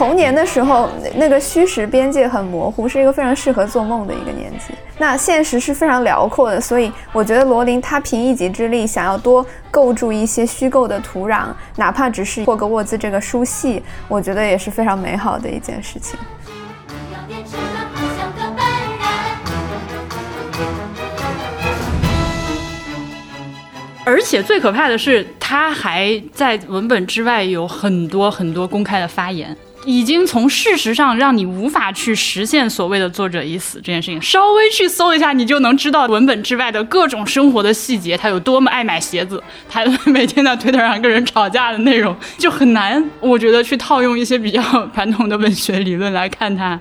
童年的时候那个虚实边界很模糊，是一个非常适合做梦的一个年纪。那现实是非常辽阔的，所以我觉得罗琳她凭一己之力想要多构筑一些虚构的土壤，哪怕只是霍格沃兹这个书系，我觉得也是非常美好的一件事情。而且最可怕的是，他还在文本之外有很多很多公开的发言，已经从事实上让你无法去实现所谓的作者已死这件事情。稍微去搜一下，你就能知道文本之外的各种生活的细节。他有多么爱买鞋子，他每天在推特上跟人吵架的内容，就很难。我觉得去套用一些比较传统的文学理论来看他。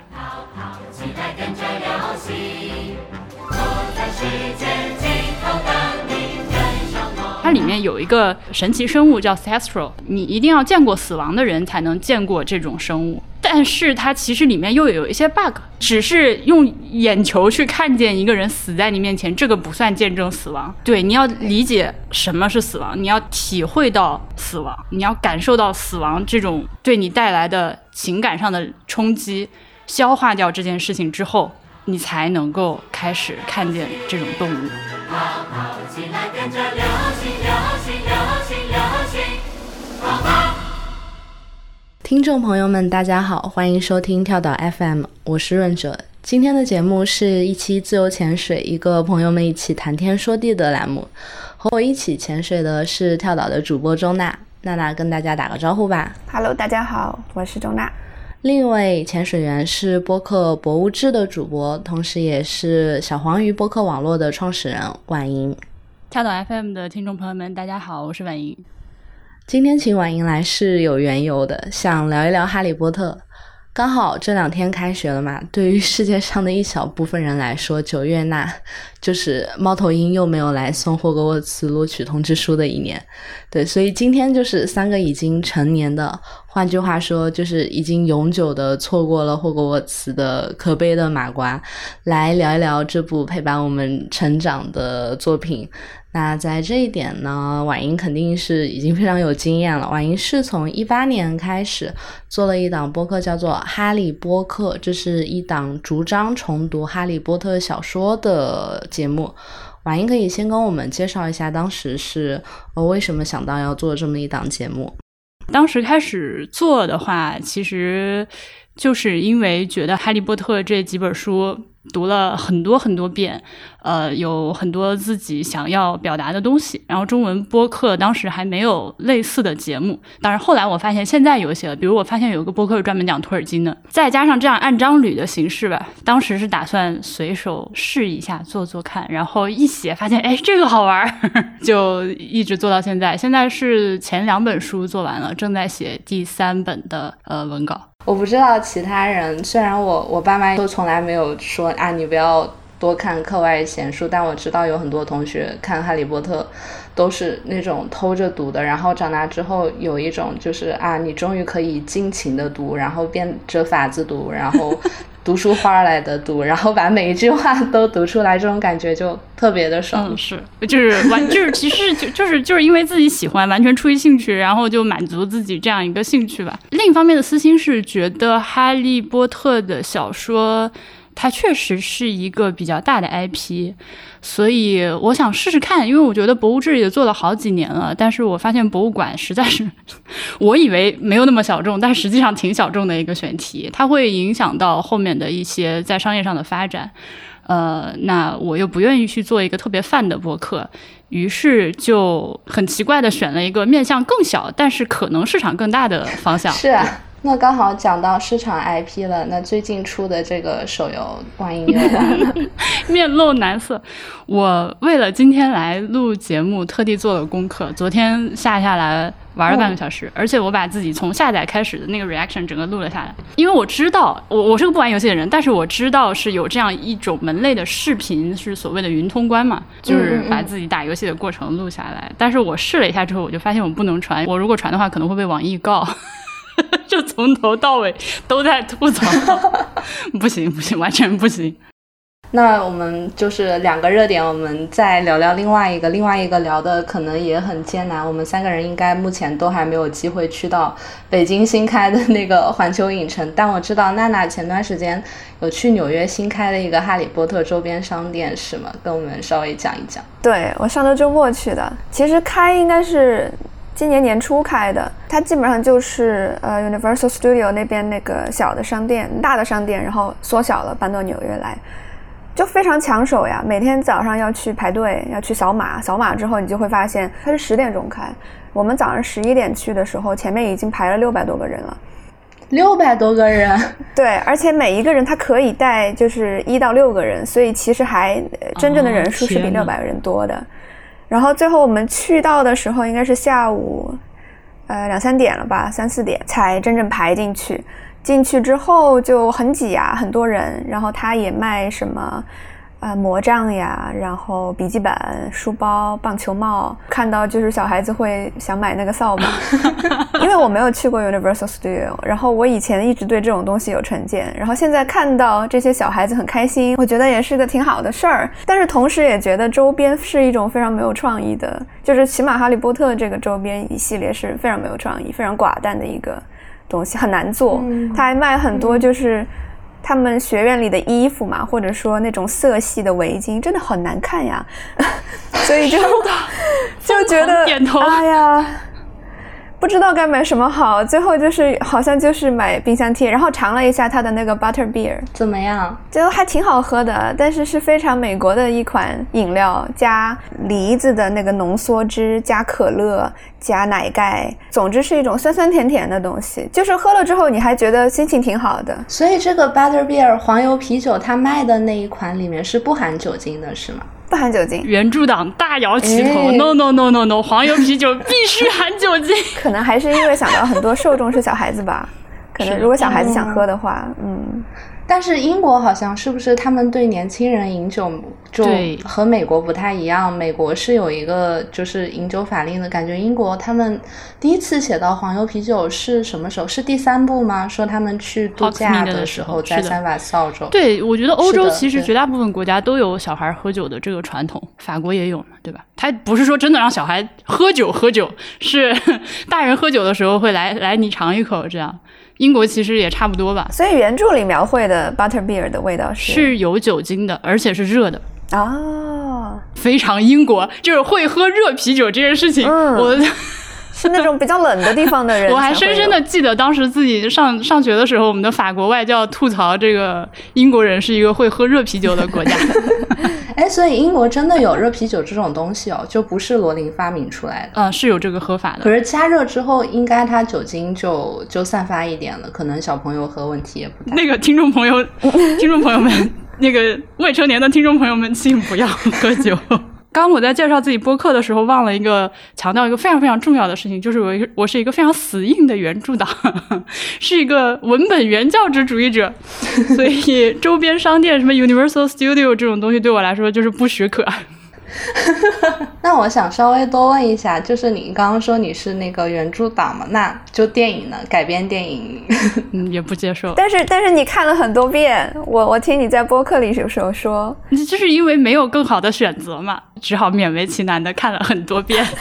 它里面有一个神奇生物叫 c e s t r a l 你一定要见过死亡的人才能见过这种生物。但是它其实里面又有一些 bug，只是用眼球去看见一个人死在你面前，这个不算见证死亡。对，你要理解什么是死亡，你要体会到死亡，你要感受到死亡这种对你带来的情感上的冲击，消化掉这件事情之后，你才能够开始看见这种动物。好好起来跟着流星听众朋友们，大家好，欢迎收听跳岛 FM，我是润哲。今天的节目是一期自由潜水，一个朋友们一起谈天说地的栏目。和我一起潜水的是跳岛的主播周娜，娜娜跟大家打个招呼吧。Hello，大家好，我是周娜。另一位潜水员是播客博物志的主播，同时也是小黄鱼播客网络的创始人婉莹。跳岛 FM 的听众朋友们，大家好，我是婉莹。今天请婉莹来是有缘由的，想聊一聊《哈利波特》。刚好这两天开学了嘛，对于世界上的一小部分人来说，九月那就是猫头鹰又没有来送霍格沃茨录取通知书的一年。对，所以今天就是三个已经成年的，换句话说，就是已经永久的错过了霍格沃茨的可悲的马瓜，来聊一聊这部陪伴我们成长的作品。那在这一点呢，婉莹肯定是已经非常有经验了。婉莹是从一八年开始做了一档播客，叫做《哈利波特》，这是一档逐张重读《哈利波特》小说的节目。婉莹可以先跟我们介绍一下，当时是呃为什么想到要做这么一档节目？当时开始做的话，其实就是因为觉得《哈利波特》这几本书。读了很多很多遍，呃，有很多自己想要表达的东西。然后中文播客当时还没有类似的节目，当然后来我发现现在有一些了，比如我发现有个播客是专门讲托尔金的，再加上这样按章捋的形式吧。当时是打算随手试一下做做看，然后一写发现，哎，这个好玩，就一直做到现在。现在是前两本书做完了，正在写第三本的呃文稿。我不知道其他人，虽然我我爸妈都从来没有说啊，你不要多看课外闲书，但我知道有很多同学看《哈利波特》都是那种偷着读的，然后长大之后有一种就是啊，你终于可以尽情的读，然后变着法子读，然后。读书花儿来的读，然后把每一句话都读出来，这种感觉就特别的爽。是，就是完，就是其实就就是就是因为自己喜欢，完全出于兴趣，然后就满足自己这样一个兴趣吧。另一方面的私心是觉得《哈利波特》的小说。它确实是一个比较大的 IP，所以我想试试看，因为我觉得博物志也做了好几年了，但是我发现博物馆实在是，我以为没有那么小众，但实际上挺小众的一个选题，它会影响到后面的一些在商业上的发展。呃，那我又不愿意去做一个特别泛的博客，于是就很奇怪的选了一个面向更小，但是可能市场更大的方向。是啊。那刚好讲到市场 IP 了，那最近出的这个手游《万一又完了》，面露难色。我为了今天来录节目，特地做了功课，昨天下下来玩了半个小时，而且我把自己从下载开始的那个 reaction 整个录了下来，因为我知道我我是个不玩游戏的人，但是我知道是有这样一种门类的视频，是所谓的云通关嘛，就是把自己打游戏的过程录下来。但是我试了一下之后，我就发现我不能传，我如果传的话，可能会被网易告。就从头到尾都在吐槽，不行不行，完全不行。那我们就是两个热点，我们再聊聊另外一个，另外一个聊的可能也很艰难。我们三个人应该目前都还没有机会去到北京新开的那个环球影城，但我知道娜娜前段时间有去纽约新开的一个哈利波特周边商店，是吗？跟我们稍微讲一讲。对我上周周末去的，其实开应该是今年年初开的，它基本上就是呃 Universal Studio 那边那个小的商店，大的商店，然后缩小了搬到纽约来。就非常抢手呀！每天早上要去排队，要去扫码，扫码之后你就会发现它是十点钟开。我们早上十一点去的时候，前面已经排了六百多个人了。六百多个人，对，而且每一个人他可以带就是一到六个人，所以其实还真正的人数是比六百个人多的。然后最后我们去到的时候应该是下午，呃两三点了吧，三四点才真正排进去。进去之后就很挤啊，很多人。然后他也卖什么，呃，魔杖呀，然后笔记本、书包、棒球帽。看到就是小孩子会想买那个扫把，因为我没有去过 Universal Studio，然后我以前一直对这种东西有成见。然后现在看到这些小孩子很开心，我觉得也是个挺好的事儿。但是同时也觉得周边是一种非常没有创意的，就是起码哈利波特这个周边一系列是非常没有创意、非常寡淡的一个。东西很难做，他还卖很多就是他们学院里的衣服嘛，或者说那种色系的围巾，真的很难看呀，所以就就觉得哎呀。不知道该买什么好，最后就是好像就是买冰箱贴，然后尝了一下它的那个 butter beer，怎么样？就还挺好喝的，但是是非常美国的一款饮料，加梨子的那个浓缩汁，加可乐，加奶盖，总之是一种酸酸甜甜的东西，就是喝了之后你还觉得心情挺好的。所以这个 butter beer 黄油啤酒它卖的那一款里面是不含酒精的，是吗？不含酒精，原著党大摇其头，no no no no no，黄油啤酒必须含酒精。可能还是因为想到很多受众是小孩子吧，可能如果小孩子想喝的话，嗯。但是英国好像是不是他们对年轻人饮酒就和美国不太一样？美国是有一个就是饮酒法令的感觉。英国他们第一次写到黄油啤酒是什么时候？是第三部吗？说他们去度假的时候在三把扫帚。对，我觉得欧洲其实绝大部分国家都有小孩喝酒的这个传统，法国也有嘛，对吧？他不是说真的让小孩喝酒喝酒，是 大人喝酒的时候会来来你尝一口这样。英国其实也差不多吧，所以原著里描绘的 butter beer 的味道是？是有酒精的，而且是热的。啊，非常英国，就是会喝热啤酒这件事情，我。是那种比较冷的地方的人，我还深深的记得当时自己上上学的时候，我们的法国外教吐槽这个英国人是一个会喝热啤酒的国家。哎，所以英国真的有热啤酒这种东西哦，就不是罗琳发明出来的。嗯，是有这个喝法的。可是加热之后，应该它酒精就就散发一点了，可能小朋友喝问题也不大。那个听众朋友，听众朋友们，那个未成年的听众朋友们，请不要喝酒。刚我在介绍自己播客的时候，忘了一个强调一个非常非常重要的事情，就是我我是一个非常死硬的原著党，是一个文本原教旨主义者，所以周边商店什么 Universal Studio 这种东西对我来说就是不许可。那我想稍微多问一下，就是你刚刚说你是那个原著党嘛？那就电影呢？改编电影 也不接受。但是但是你看了很多遍，我我听你在播客里有时候说，就是因为没有更好的选择嘛，只好勉为其难的看了很多遍。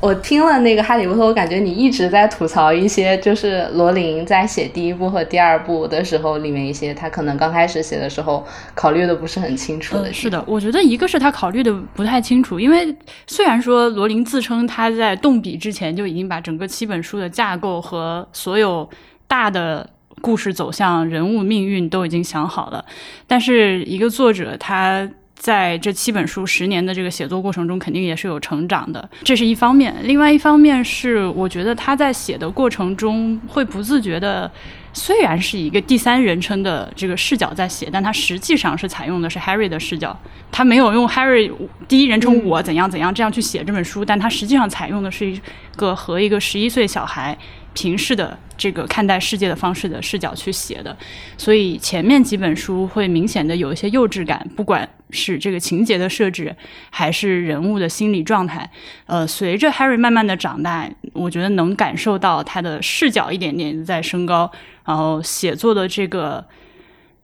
我听了那个《哈利波特》，我感觉你一直在吐槽一些，就是罗琳在写第一部和第二部的时候，里面一些他可能刚开始写的时候考虑的不是很清楚的。是的，我觉得一个是他考虑的不太清楚，因为虽然说罗琳自称他在动笔之前就已经把整个七本书的架构和所有大的故事走向、人物命运都已经想好了，但是一个作者他。在这七本书十年的这个写作过程中，肯定也是有成长的，这是一方面。另外一方面是，我觉得他在写的过程中会不自觉的，虽然是一个第三人称的这个视角在写，但他实际上是采用的是 Harry 的视角，他没有用 Harry 第一人称我怎样怎样这样去写这本书，但他实际上采用的是一个和一个十一岁小孩。平视的这个看待世界的方式的视角去写的，所以前面几本书会明显的有一些幼稚感，不管是这个情节的设置，还是人物的心理状态。呃，随着 Harry 慢慢的长大，我觉得能感受到他的视角一点点在升高，然后写作的这个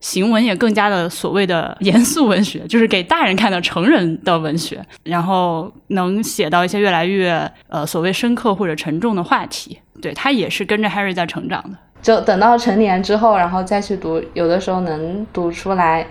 行文也更加的所谓的严肃文学，就是给大人看的成人的文学，然后能写到一些越来越呃所谓深刻或者沉重的话题。对他也是跟着 Harry 在成长的。就等到成年之后，然后再去读，有的时候能读出来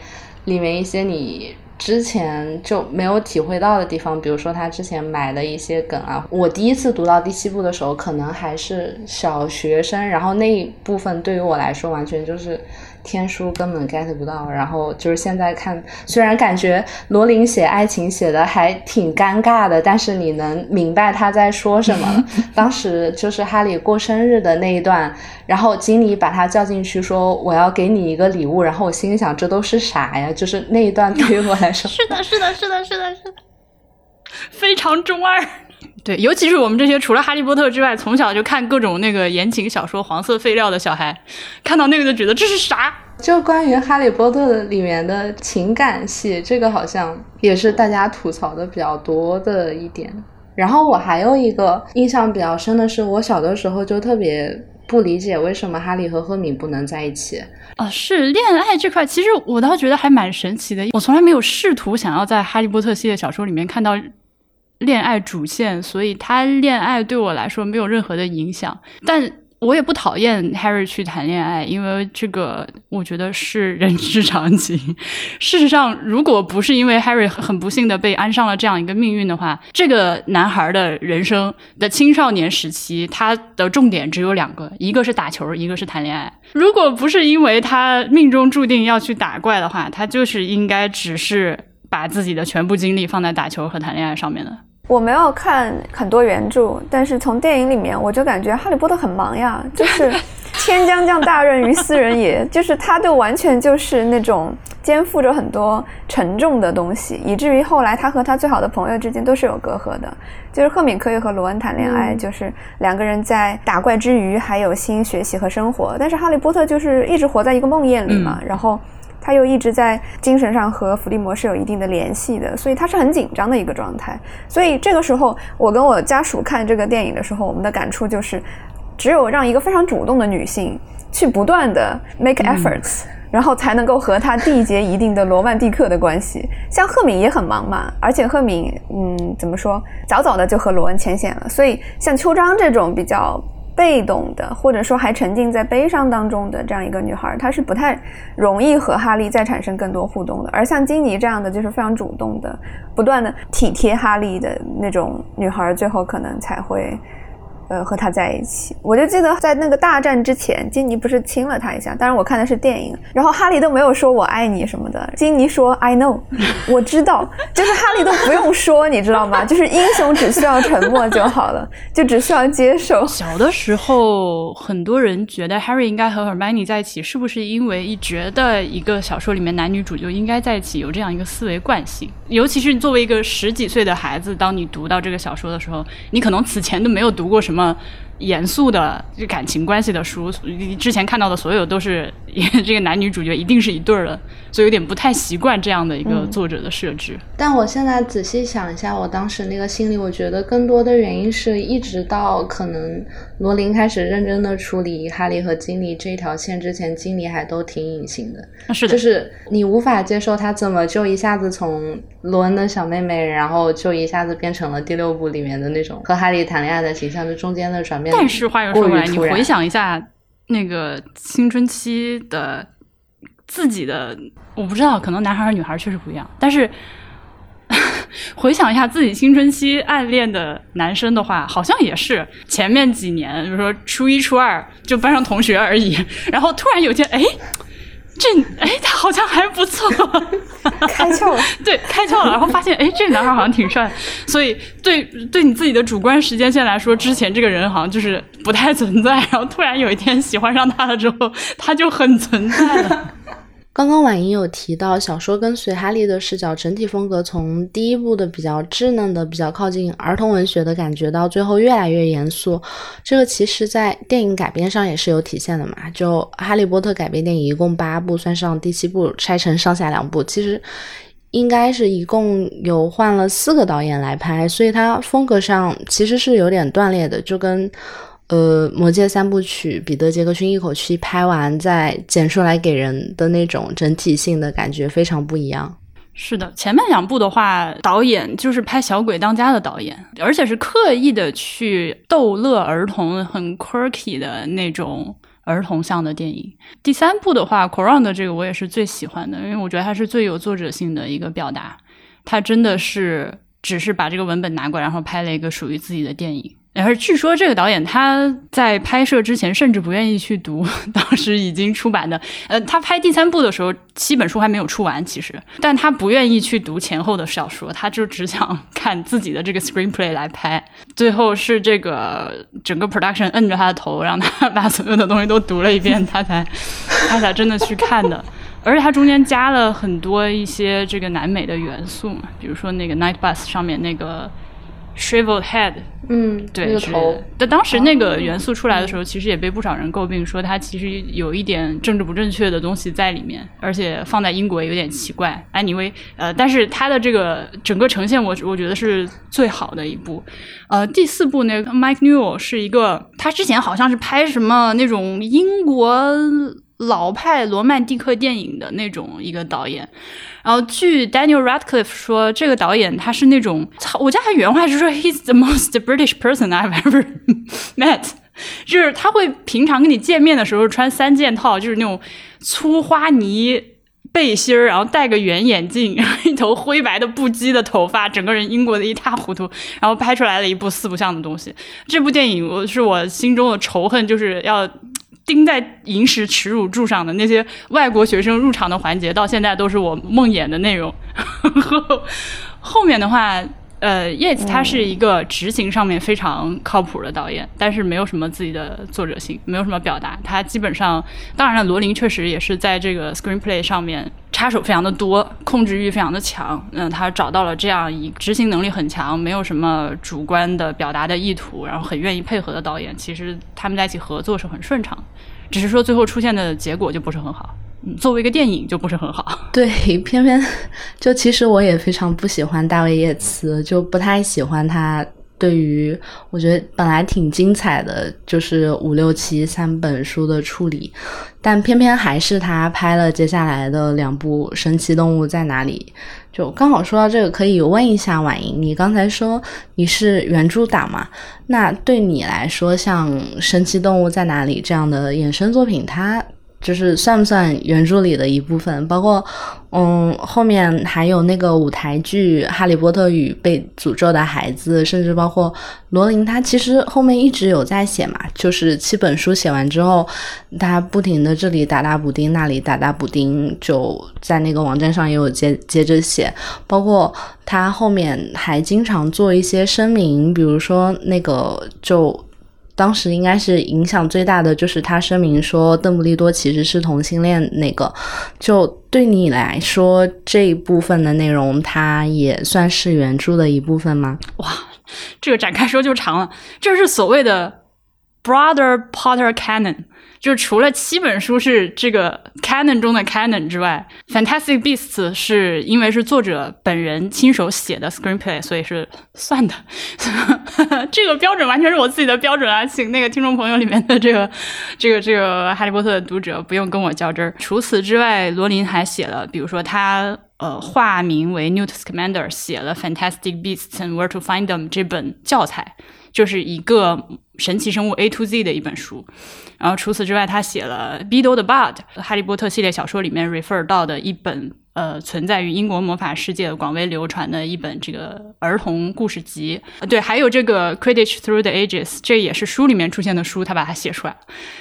里面一些你。之前就没有体会到的地方，比如说他之前埋的一些梗啊。我第一次读到第七部的时候，可能还是小学生，然后那一部分对于我来说，完全就是。天书根本 get 不到，然后就是现在看，虽然感觉罗琳写爱情写的还挺尴尬的，但是你能明白他在说什么。当时就是哈利过生日的那一段，然后经理把他叫进去说我要给你一个礼物，然后我心里想这都是啥呀？就是那一段对于我来说，是的，是的，是的，是的，是的，非常中二。对，尤其是我们这些除了哈利波特之外，从小就看各种那个言情小说、黄色废料的小孩，看到那个就觉得这是啥？就关于哈利波特里面的情感戏，这个好像也是大家吐槽的比较多的一点。然后我还有一个印象比较深的是，我小的时候就特别不理解为什么哈利和赫敏不能在一起啊？是恋爱这块，其实我倒觉得还蛮神奇的。我从来没有试图想要在哈利波特系列小说里面看到。恋爱主线，所以他恋爱对我来说没有任何的影响，但我也不讨厌 Harry 去谈恋爱，因为这个我觉得是人之常情。事实上，如果不是因为 Harry 很不幸的被安上了这样一个命运的话，这个男孩的人生的青少年时期，他的重点只有两个，一个是打球，一个是谈恋爱。如果不是因为他命中注定要去打怪的话，他就是应该只是把自己的全部精力放在打球和谈恋爱上面的。我没有看很多原著，但是从电影里面我就感觉哈利波特很忙呀，就是天将降大任于斯人也，就是他就完全就是那种肩负着很多沉重的东西，以至于后来他和他最好的朋友之间都是有隔阂的。就是赫敏可以和罗恩谈恋爱，就是两个人在打怪之余还有心学习和生活，但是哈利波特就是一直活在一个梦魇里嘛，然后。他又一直在精神上和伏地魔是有一定的联系的，所以他是很紧张的一个状态。所以这个时候，我跟我家属看这个电影的时候，我们的感触就是，只有让一个非常主动的女性去不断的 make efforts，然后才能够和他缔结一定的罗曼蒂克的关系。像赫敏也很忙嘛，而且赫敏，嗯，怎么说，早早的就和罗恩牵线了。所以像秋张这种比较。被动的，或者说还沉浸在悲伤当中的这样一个女孩，她是不太容易和哈利再产生更多互动的。而像金妮这样的，就是非常主动的，不断的体贴哈利的那种女孩，最后可能才会。呃，和他在一起，我就记得在那个大战之前，金妮不是亲了他一下。当然我看的是电影，然后哈利都没有说我爱你什么的，金妮说 I know，我知道，就是哈利都不用说，你知道吗？就是英雄只需要沉默就好了，就只需要接受。小的时候，很多人觉得 Harry 应该和 Hermione 在一起，是不是因为一觉得一个小说里面男女主就应该在一起，有这样一个思维惯性？尤其是你作为一个十几岁的孩子，当你读到这个小说的时候，你可能此前都没有读过什么。么严肃的感情关系的书，之前看到的所有都是这个男女主角一定是一对儿的，所以有点不太习惯这样的一个作者的设置。但我现在仔细想一下，我当时那个心理，我觉得更多的原因是一直到可能罗琳开始认真的处理哈利和金妮这条线之前，金妮还都挺隐形的。是的，就是你无法接受他怎么就一下子从罗恩的小妹妹，然后就一下子变成了第六部里面的那种和哈利谈恋爱的形象，就中间的转变。但是话又说回来，你回想一下那个青春期的自己的，我不知道，可能男孩和女孩确实不一样。但是 回想一下自己青春期暗恋的男生的话，好像也是前面几年，比如说初一、初二就班上同学而已，然后突然有一天，哎。这哎，他好像还不错，开窍了。对，开窍了，然后发现哎，这男孩好像挺帅，所以对对你自己的主观时间线来说，之前这个人好像就是不太存在，然后突然有一天喜欢上他了之后，他就很存在了。刚刚婉莹有提到，小说跟随哈利的视角，整体风格从第一部的比较稚嫩的、比较靠近儿童文学的感觉，到最后越来越严肃。这个其实，在电影改编上也是有体现的嘛。就《哈利波特》改编电影一共八部，算上第七部拆成上下两部，其实应该是一共有换了四个导演来拍，所以它风格上其实是有点断裂的，就跟。呃，《魔戒》三部曲，彼得·杰克逊一口气拍完再剪出来给人的那种整体性的感觉非常不一样。是的，前面两部的话，导演就是拍《小鬼当家》的导演，而且是刻意的去逗乐儿童，很 quirky 的那种儿童向的电影。第三部的话，《c o r o n 的这个我也是最喜欢的，因为我觉得它是最有作者性的一个表达，它真的是只是把这个文本拿过来，然后拍了一个属于自己的电影。而据说这个导演他在拍摄之前甚至不愿意去读 当时已经出版的，呃，他拍第三部的时候七本书还没有出完，其实，但他不愿意去读前后的小说，他就只想 看自己的这个 screenplay 来拍。最后是这个整个 production 摁着他的头，让他 把所有的东西都读了一遍，他才他才真的去看的。而且他中间加了很多一些这个南美的元素嘛，比如说那个 night bus 上面那个。Shriveled head，嗯，对，是。但当时那个元素出来的时候，其实也被不少人诟病，说它其实有一点政治不正确的东西在里面，而且放在英国有点奇怪。Anyway，呃，但是它的这个整个呈现，我我觉得是最好的一部。呃，第四部那个 Mike Newell 是一个，他之前好像是拍什么那种英国老派罗曼蒂克电影的那种一个导演。然后据 Daniel Radcliffe 说，这个导演他是那种，我家他原话是说，He's the most British person I've ever met，就是他会平常跟你见面的时候穿三件套，就是那种粗花呢背心儿，然后戴个圆眼镜，然后一头灰白的不羁的头发，整个人英国的一塌糊涂，然后拍出来了一部四不像的东西。这部电影我是我心中的仇恨，就是要。钉在银石耻辱柱上的那些外国学生入场的环节，到现在都是我梦魇的内容。后面的话，呃，Yes，他是一个执行上面非常靠谱的导演，但是没有什么自己的作者性，没有什么表达。他基本上，当然了，罗琳确实也是在这个 screenplay 上面插手非常的多，控制欲非常的强。嗯，他找到了这样一执行能力很强，没有什么主观的表达的意图，然后很愿意配合的导演。其实他们在一起合作是很顺畅。只是说最后出现的结果就不是很好，嗯，作为一个电影就不是很好。对，偏偏就其实我也非常不喜欢大卫叶茨，就不太喜欢他对于我觉得本来挺精彩的，就是五六七三本书的处理，但偏偏还是他拍了接下来的两部《神奇动物在哪里》。就刚好说到这个，可以问一下婉莹，你刚才说你是原著党嘛？那对你来说，像《神奇动物在哪里》这样的衍生作品，它就是算不算原著里的一部分？包括。嗯，后面还有那个舞台剧《哈利波特与被诅咒的孩子》，甚至包括罗琳，他其实后面一直有在写嘛，就是七本书写完之后，他不停的这里打打补丁，那里打打补丁，就在那个网站上也有接接着写，包括他后面还经常做一些声明，比如说那个就。当时应该是影响最大的，就是他声明说邓布利多其实是同性恋。那个，就对你来说这一部分的内容，它也算是原著的一部分吗？哇，这个展开说就长了。这是所谓的 Brother Potter Canon。就是除了七本书是这个 canon 中的 canon 之外，《Fantastic Beasts》是因为是作者本人亲手写的 screenplay，所以是算的。这个标准完全是我自己的标准啊，请那个听众朋友里面的这个这个这个哈利波特的读者不用跟我较真儿。除此之外，罗琳还写了，比如说他呃化名为 Newt Scamander，写了《Fantastic Beasts and Where to Find Them》这本教材，就是一个神奇生物 A to Z 的一本书。然后除此之外，他写了《Beedle 的 Bard》哈利波特系列小说里面 refer 到的一本呃存在于英国魔法世界广为流传的一本这个儿童故事集。对，还有这个《Quidditch Through the Ages》，这也是书里面出现的书，他把它写出来。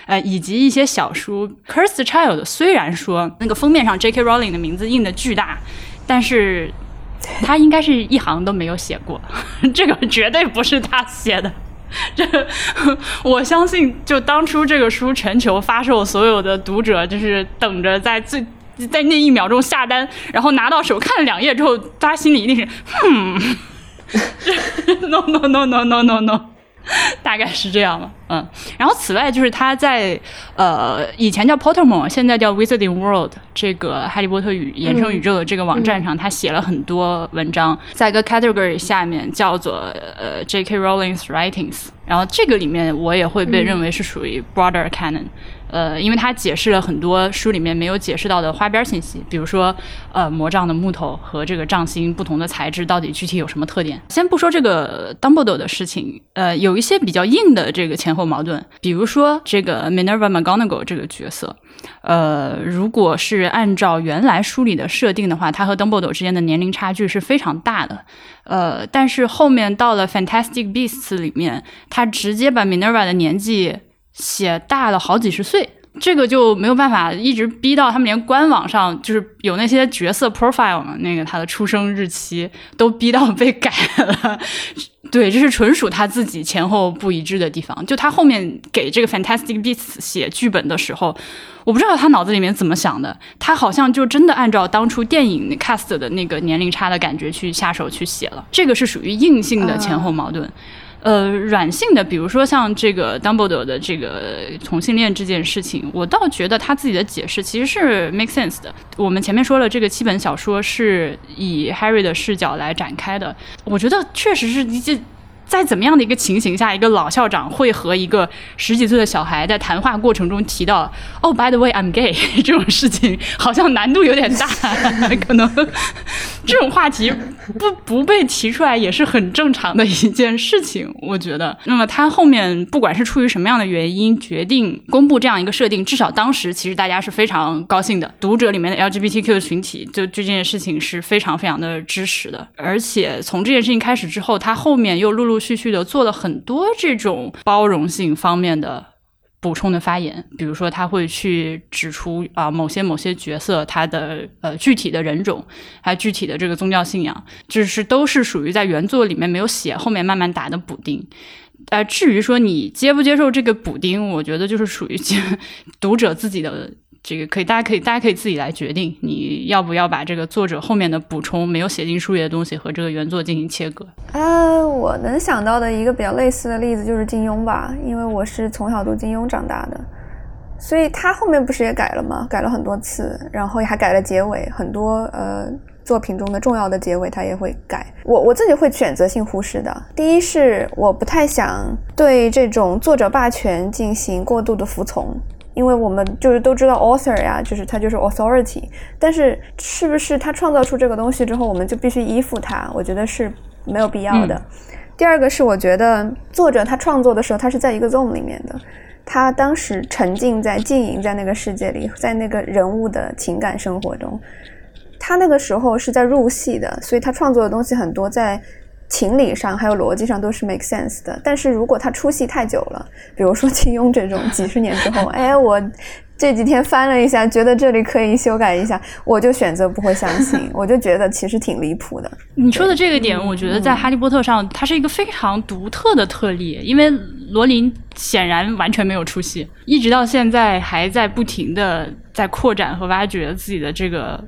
呃，以及一些小书，《Cursed Child》虽然说那个封面上 J.K. Rowling 的名字印的巨大，但是他应该是一行都没有写过，这个绝对不是他写的。这我相信，就当初这个书全球发售，所有的读者就是等着在最在那一秒钟下单，然后拿到手看了两页之后，大家心里一定是，嗯，no no no no no no no，大概是这样吧。嗯，然后此外就是他在呃以前叫 Pottermore，现在叫 Wizarding World 这个哈利波特与衍生宇宙的这个网站上，他写了很多文章，在一个 category 下面叫做呃 J.K. Rowling's Writings，然后这个里面我也会被认为是属于 broader canon。呃，因为它解释了很多书里面没有解释到的花边信息，比如说，呃，魔杖的木头和这个杖芯不同的材质到底具体有什么特点。先不说这个 Dumbledore 的事情，呃，有一些比较硬的这个前后矛盾，比如说这个 Minerva McGonagall 这个角色，呃，如果是按照原来书里的设定的话，他和 Dumbledore 之间的年龄差距是非常大的，呃，但是后面到了 Fantastic Beasts 里面，他直接把 Minerva 的年纪。写大了好几十岁，这个就没有办法一直逼到他们连官网上就是有那些角色 profile 嘛，那个他的出生日期都逼到被改了。对，这是纯属他自己前后不一致的地方。就他后面给这个 Fantastic Beasts 写剧本的时候，我不知道他脑子里面怎么想的，他好像就真的按照当初电影 cast 的那个年龄差的感觉去下手去写了。这个是属于硬性的前后矛盾。呃，软性的，比如说像这个 Dumbledore 的这个同性恋这件事情，我倒觉得他自己的解释其实是 make sense 的。我们前面说了，这个七本小说是以 Harry 的视角来展开的，我觉得确实是一件。在怎么样的一个情形下，一个老校长会和一个十几岁的小孩在谈话过程中提到“哦，by the way, I'm gay” 这种事情，好像难度有点大。可能这种话题不不被提出来也是很正常的一件事情，我觉得。那么他后面不管是出于什么样的原因决定公布这样一个设定，至少当时其实大家是非常高兴的。读者里面的 LGBTQ 的群体就这件事情是非常非常的支持的。而且从这件事情开始之后，他后面又陆陆续续的做了很多这种包容性方面的补充的发言，比如说他会去指出啊某些某些角色他的呃具体的人种，还有具体的这个宗教信仰，就是都是属于在原作里面没有写，后面慢慢打的补丁。呃，至于说你接不接受这个补丁，我觉得就是属于 读者自己的。这个可以，大家可以，大家可以自己来决定，你要不要把这个作者后面的补充没有写进书里的东西和这个原作进行切割。呃，我能想到的一个比较类似的例子就是金庸吧，因为我是从小读金庸长大的，所以他后面不是也改了吗？改了很多次，然后还改了结尾，很多呃作品中的重要的结尾他也会改。我我自己会选择性忽视的。第一是我不太想对这种作者霸权进行过度的服从。因为我们就是都知道 author 呀，就是他就是 authority，但是是不是他创造出这个东西之后，我们就必须依附他？我觉得是没有必要的。第二个是，我觉得作者他创作的时候，他是在一个 zone 里面的，他当时沉浸在、浸淫在那个世界里，在那个人物的情感生活中，他那个时候是在入戏的，所以他创作的东西很多在。情理上还有逻辑上都是 make sense 的，但是如果他出戏太久了，比如说 金庸这种几十年之后，哎，我这几天翻了一下，觉得这里可以修改一下，我就选择不会相信，我就觉得其实挺离谱的。你说的这个点，我觉得在《哈利波特》上，它是一个非常独特的特例，因为罗琳显然完全没有出戏，一直到现在还在不停的在扩展和挖掘自己的这个。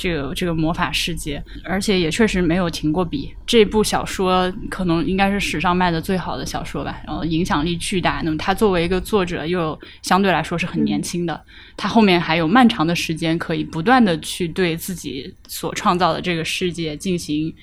这个这个魔法世界，而且也确实没有停过笔。这部小说可能应该是史上卖的最好的小说吧，然后影响力巨大。那么他作为一个作者，又相对来说是很年轻的，他后面还有漫长的时间可以不断的去对自己所创造的这个世界进行。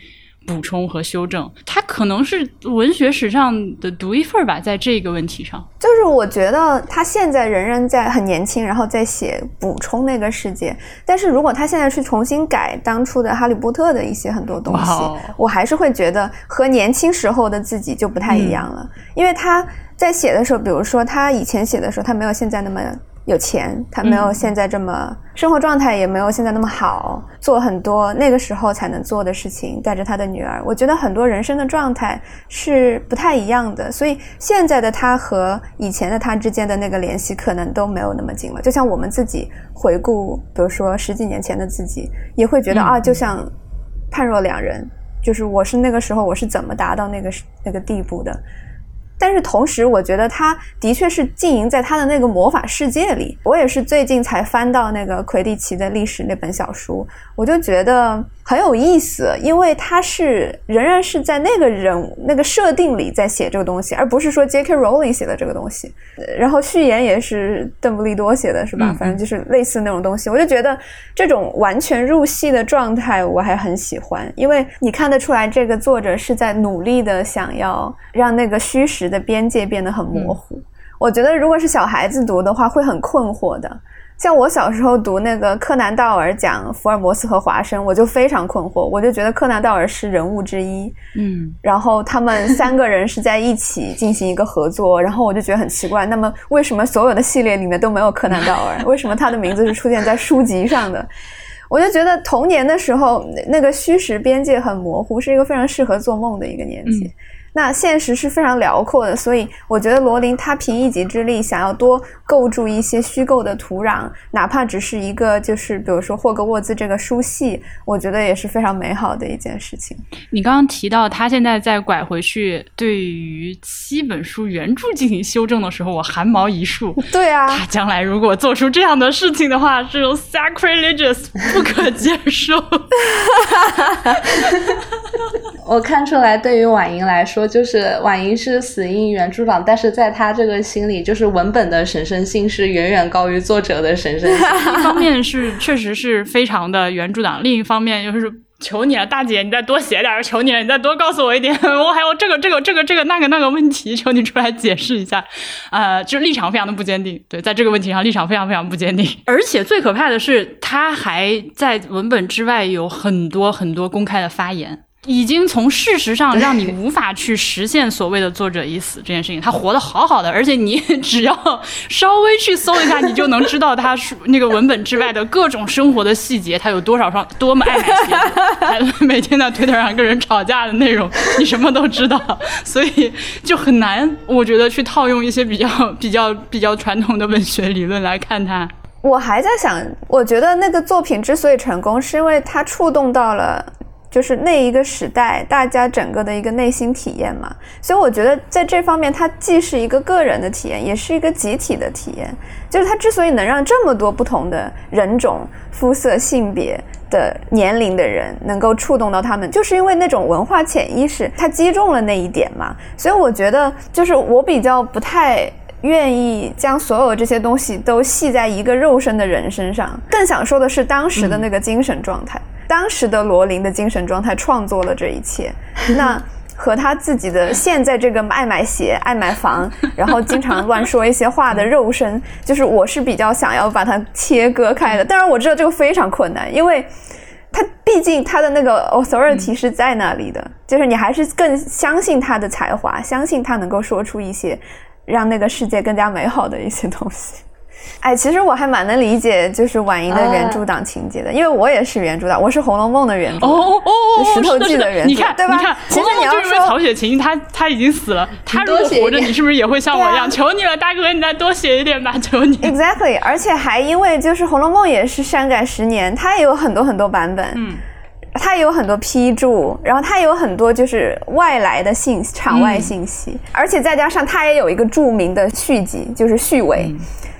补充和修正，他可能是文学史上的独一份吧，在这个问题上，就是我觉得他现在仍然在很年轻，然后在写补充那个世界。但是如果他现在去重新改当初的《哈利波特》的一些很多东西，我还是会觉得和年轻时候的自己就不太一样了。因为他在写的时候，比如说他以前写的时候，他没有现在那么。有钱，他没有现在这么生活状态，也没有现在那么好，做很多那个时候才能做的事情，带着他的女儿。我觉得很多人生的状态是不太一样的，所以现在的他和以前的他之间的那个联系可能都没有那么近了。就像我们自己回顾，比如说十几年前的自己，也会觉得啊，就像判若两人，就是我是那个时候我是怎么达到那个那个地步的。但是同时，我觉得他的确是浸淫在他的那个魔法世界里。我也是最近才翻到那个魁地奇的历史那本小书，我就觉得很有意思，因为他是仍然是在那个人那个设定里在写这个东西，而不是说 J.K. Rowling 写的这个东西。然后序言也是邓布利多写的，是吧？反正就是类似那种东西。我就觉得这种完全入戏的状态我还很喜欢，因为你看得出来这个作者是在努力的想要让那个虚实的边界变得很模糊。我觉得如果是小孩子读的话，会很困惑的。像我小时候读那个柯南道尔讲福尔摩斯和华生，我就非常困惑，我就觉得柯南道尔是人物之一，嗯，然后他们三个人是在一起进行一个合作，然后我就觉得很奇怪，那么为什么所有的系列里面都没有柯南道尔？为什么他的名字是出现在书籍上的？我就觉得童年的时候那个虚实边界很模糊，是一个非常适合做梦的一个年纪。那现实是非常辽阔的，所以我觉得罗琳他凭一己之力想要多构筑一些虚构的土壤，哪怕只是一个，就是比如说霍格沃兹这个书系，我觉得也是非常美好的一件事情。你刚刚提到他现在在拐回去对于七本书原著进行修正的时候，我汗毛一竖。对啊，他将来如果做出这样的事情的话，这种 sacrilegious 不可接受。我看出来，对于婉莹来说。就是婉莹是死硬原著党，但是在他这个心里，就是文本的神圣性是远远高于作者的神圣性。一方面是确实是非常的原著党，另一方面就是求你了，大姐，你再多写点，求你了，你再多告诉我一点，我还有这个这个这个这个那个那个问题，求你出来解释一下。呃，就立场非常的不坚定，对，在这个问题上立场非常非常不坚定。而且最可怕的是，他还在文本之外有很多很多公开的发言。已经从事实上让你无法去实现所谓的作者已死这件事情，他活得好好的，而且你只要稍微去搜一下，你就能知道他是那个文本之外的各种生活的细节，他有多少双多么爱，每天在推特上跟人吵架的内容，你什么都知道，所以就很难，我觉得去套用一些比较比较比较传统的文学理论来看他。我还在想，我觉得那个作品之所以成功，是因为它触动到了。就是那一个时代，大家整个的一个内心体验嘛，所以我觉得在这方面，它既是一个个人的体验，也是一个集体的体验。就是它之所以能让这么多不同的人种、肤色、性别的年龄的人能够触动到他们，就是因为那种文化潜意识，它击中了那一点嘛。所以我觉得，就是我比较不太愿意将所有这些东西都系在一个肉身的人身上，更想说的是当时的那个精神状态。当时的罗琳的精神状态创作了这一切，那和他自己的现在这个爱买鞋、爱买房，然后经常乱说一些话的肉身，就是我是比较想要把它切割开的。当然我知道这个非常困难，因为他毕竟他的那个 authority 是在那里的，就是你还是更相信他的才华，相信他能够说出一些让那个世界更加美好的一些东西。哎，其实我还蛮能理解，就是婉莹的原著党情节的，因为我也是原著党，我是《红楼梦》的原著，哦哦石头记的原著，你看对吧？其实你要说曹雪芹，他他已经死了，他如果活着，你是不是也会像我一样？求你了，大哥，你再多写一点吧，求你。Exactly，而且还因为就是《红楼梦》也是删改十年，它也有很多很多版本，嗯，它也有很多批注，然后它也有很多就是外来的信息、场外信息，而且再加上它也有一个著名的续集，就是续尾。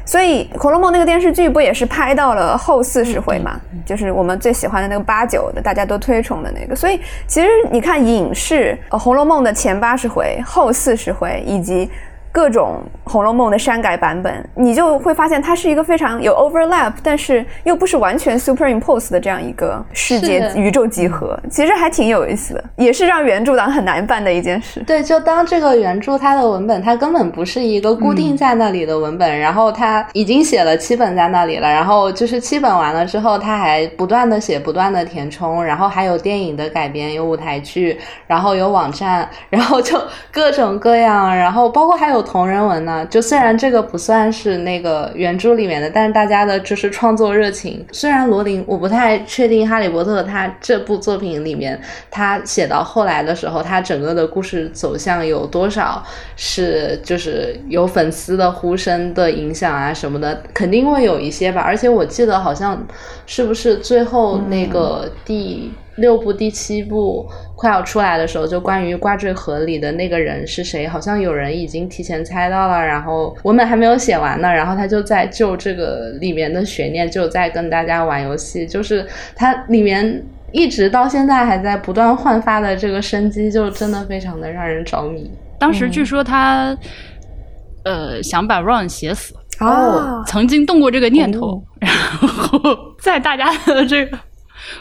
所以《红楼梦》那个电视剧不也是拍到了后四十回嘛？就是我们最喜欢的那个八九的，大家都推崇的那个。所以其实你看影视《红楼梦》的前八十回、后四十回以及。各种《红楼梦》的删改版本，你就会发现它是一个非常有 overlap，但是又不是完全 superimpose 的这样一个世界宇宙集合，其实还挺有意思的，也是让原著党很难办的一件事。对，就当这个原著它的文本，它根本不是一个固定在那里的文本，然后它已经写了七本在那里了，然后就是七本完了之后，它还不断的写，不断的填充，然后还有电影的改编，有舞台剧，然后有网站，然后就各种各样，然后包括还有。同人文呢，就虽然这个不算是那个原著里面的，但是大家的就是创作热情。虽然罗琳，我不太确定《哈利波特》他这部作品里面，他写到后来的时候，他整个的故事走向有多少是就是有粉丝的呼声的影响啊什么的，肯定会有一些吧。而且我记得好像是不是最后那个第。六部第七部快要出来的时候，就关于挂坠盒里的那个人是谁，好像有人已经提前猜到了，然后文本还没有写完呢，然后他就在就这个里面的悬念，就在跟大家玩游戏，就是它里面一直到现在还在不断焕发的这个生机，就真的非常的让人着迷。当时据说他，呃，想把 Ron 写死，哦，曾经动过这个念头，然后 在大家的这个。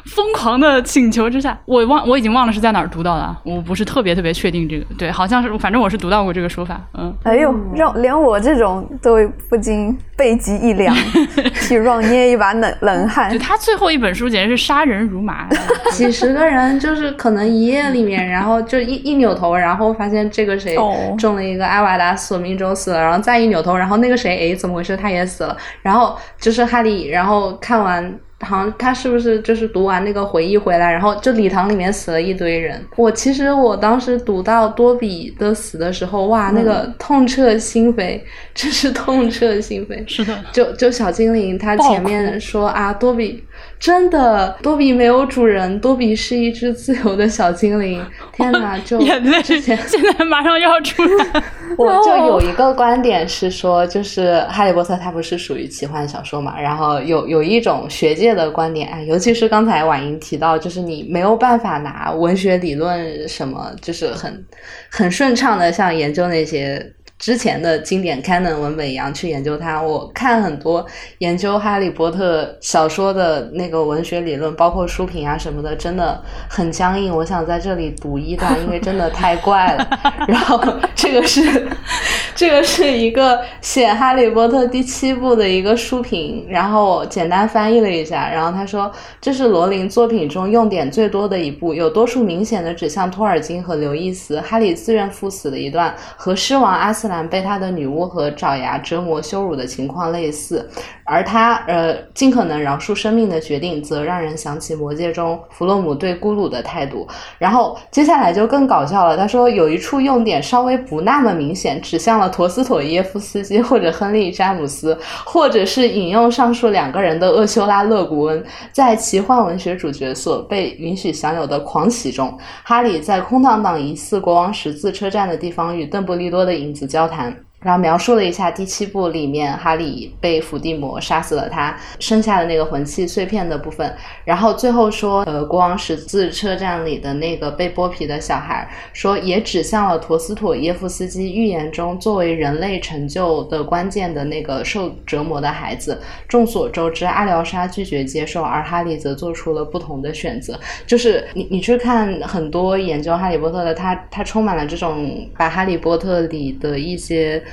疯狂的请求之下，我忘我已经忘了是在哪儿读到的，我不是特别特别确定这个，对，好像是，反正我是读到过这个说法，嗯。哎呦，让连我这种都不禁背脊一凉，替让捏一把冷冷汗。他最后一本书简直是杀人如麻，几十个人就是可能一夜里面，然后就一一扭头，然后发现这个谁中了一个艾瓦达索命中死了，然后再一扭头，然后那个谁，哎，怎么回事？他也死了，然后就是哈利，然后看完。好像他是不是就是读完那个回忆回来，然后就礼堂里面死了一堆人。我其实我当时读到多比的死的时候，哇，那个痛彻心扉，真是痛彻心扉。是的，就就小精灵他前面说啊，多比。真的，多比没有主人，多比是一只自由的小精灵。天哪，就眼泪现在马上要出来。我就有一个观点是说，就是《哈利波特》它不是属于奇幻小说嘛？然后有有一种学界的观点，哎，尤其是刚才婉莹提到，就是你没有办法拿文学理论什么，就是很很顺畅的像研究那些。之前的经典 canon 文本一样去研究它，我看很多研究哈利波特小说的那个文学理论，包括书评啊什么的，真的很僵硬。我想在这里读一段，因为真的太怪了。然后这个是这个是一个写哈利波特第七部的一个书评，然后简单翻译了一下。然后他说，这是罗琳作品中用点最多的一部，有多处明显的指向托尔金和刘易斯。哈利自愿赴死的一段和狮王阿斯。兰被他的女巫和爪牙折磨羞辱的情况类似，而他呃尽可能饶恕生命的决定，则让人想起魔戒中弗洛姆对咕噜的态度。然后接下来就更搞笑了，他说有一处用点稍微不那么明显，指向了陀思妥耶夫斯基或者亨利詹姆斯，或者是引用上述两个人的厄修拉勒古恩，在奇幻文学主角所被允许享有的狂喜中，哈利在空荡荡疑似国王十字车站的地方与邓布利多的影子。交谈。然后描述了一下第七部里面哈利被伏地魔杀死了，他剩下的那个魂器碎片的部分。然后最后说，呃，国王十字车站里的那个被剥皮的小孩，说也指向了陀思妥耶夫斯基预言中作为人类成就的关键的那个受折磨的孩子。众所周知，阿廖沙拒绝接受，而哈利则做出了不同的选择。就是你你去看很多研究哈利波特的，他他充满了这种把哈利波特里的一些。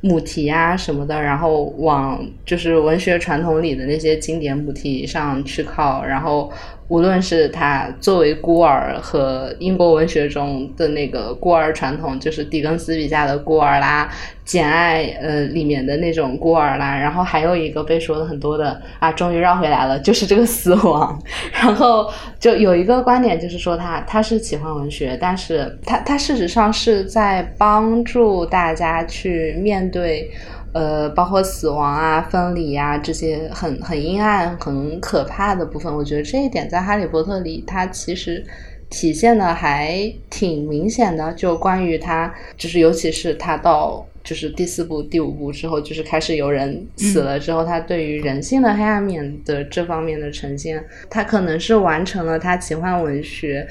母题啊什么的，然后往就是文学传统里的那些经典母题上去靠，然后无论是他作为孤儿和英国文学中的那个孤儿传统，就是狄更斯笔下的孤儿啦，简爱呃里面的那种孤儿啦，然后还有一个被说的很多的啊，终于绕回来了，就是这个死亡。然后就有一个观点就是说他他是奇幻文学，但是他他事实上是在帮助大家去面。对，呃，包括死亡啊、分离啊这些很很阴暗、很可怕的部分，我觉得这一点在《哈利波特》里，它其实体现的还挺明显的。就关于他，就是尤其是他到就是第四部、第五部之后，就是开始有人死了之后，他对于人性的黑暗面的这方面的呈现，他可能是完成了他奇幻文学。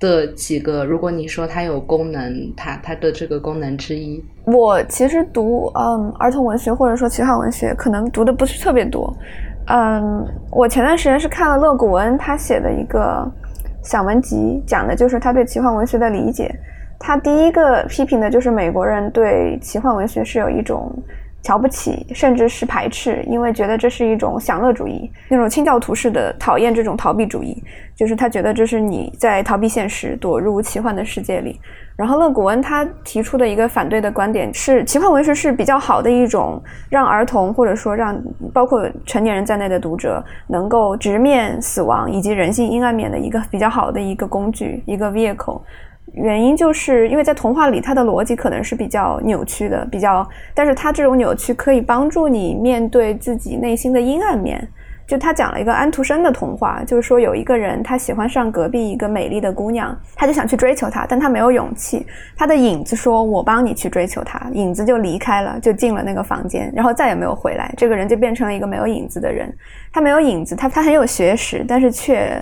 的几个，如果你说它有功能，它它的这个功能之一，我其实读嗯儿童文学或者说奇幻文学，可能读的不是特别多。嗯，我前段时间是看了乐古文他写的一个散文集，讲的就是他对奇幻文学的理解。他第一个批评的就是美国人对奇幻文学是有一种。瞧不起，甚至是排斥，因为觉得这是一种享乐主义，那种清教徒式的讨厌这种逃避主义，就是他觉得这是你在逃避现实，躲入奇幻的世界里。然后勒古恩他提出的一个反对的观点是，奇幻文学是比较好的一种让儿童或者说让包括成年人在内的读者能够直面死亡以及人性阴暗面的一个比较好的一个工具，一个 vehicle。原因就是因为在童话里，它的逻辑可能是比较扭曲的，比较，但是它这种扭曲可以帮助你面对自己内心的阴暗面。就他讲了一个安徒生的童话，就是说有一个人他喜欢上隔壁一个美丽的姑娘，他就想去追求她，但他没有勇气。他的影子说：“我帮你去追求她。”影子就离开了，就进了那个房间，然后再也没有回来。这个人就变成了一个没有影子的人。他没有影子，他他很有学识，但是却。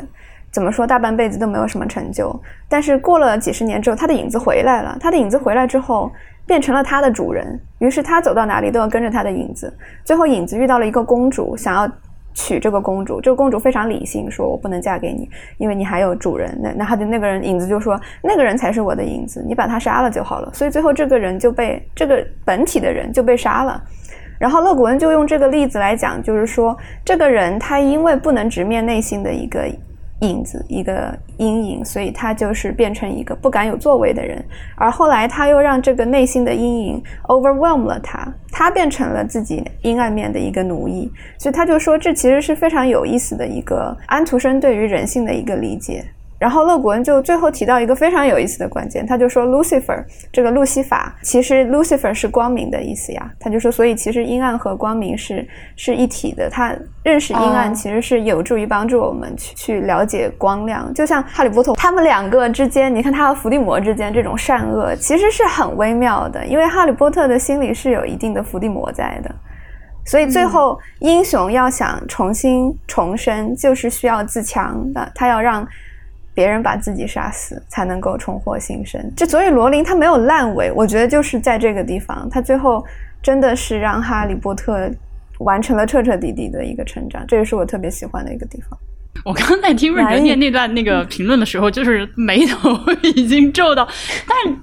怎么说，大半辈子都没有什么成就。但是过了几十年之后，他的影子回来了。他的影子回来之后，变成了他的主人。于是他走到哪里都要跟着他的影子。最后，影子遇到了一个公主，想要娶这个公主。这个公主非常理性，说我不能嫁给你，因为你还有主人。那那他的那个人影子就说，那个人才是我的影子，你把他杀了就好了。所以最后这个人就被这个本体的人就被杀了。然后勒古恩就用这个例子来讲，就是说这个人他因为不能直面内心的一个。影子一个阴影，所以他就是变成一个不敢有作为的人。而后来他又让这个内心的阴影 overwhelm 了他，他变成了自己阴暗面的一个奴役。所以他就说，这其实是非常有意思的一个安徒生对于人性的一个理解。然后勒古恩就最后提到一个非常有意思的关键，他就说 Lucifer 这个路西法，其实 Lucifer 是光明的意思呀。他就说，所以其实阴暗和光明是是一体的。他认识阴暗其实是有助于帮助我们去去了解光亮。就像哈利波特他们两个之间，你看他和伏地魔之间这种善恶其实是很微妙的，因为哈利波特的心里是有一定的伏地魔在的。所以最后英雄要想重新重生，就是需要自强的，他要让。别人把自己杀死，才能够重获新生。这所以罗琳他没有烂尾，我觉得就是在这个地方，他最后真的是让哈利波特完成了彻彻底底的一个成长，这也是我特别喜欢的一个地方。我刚刚在听润哲念那段那个评论的时候，就是眉头已经皱到，但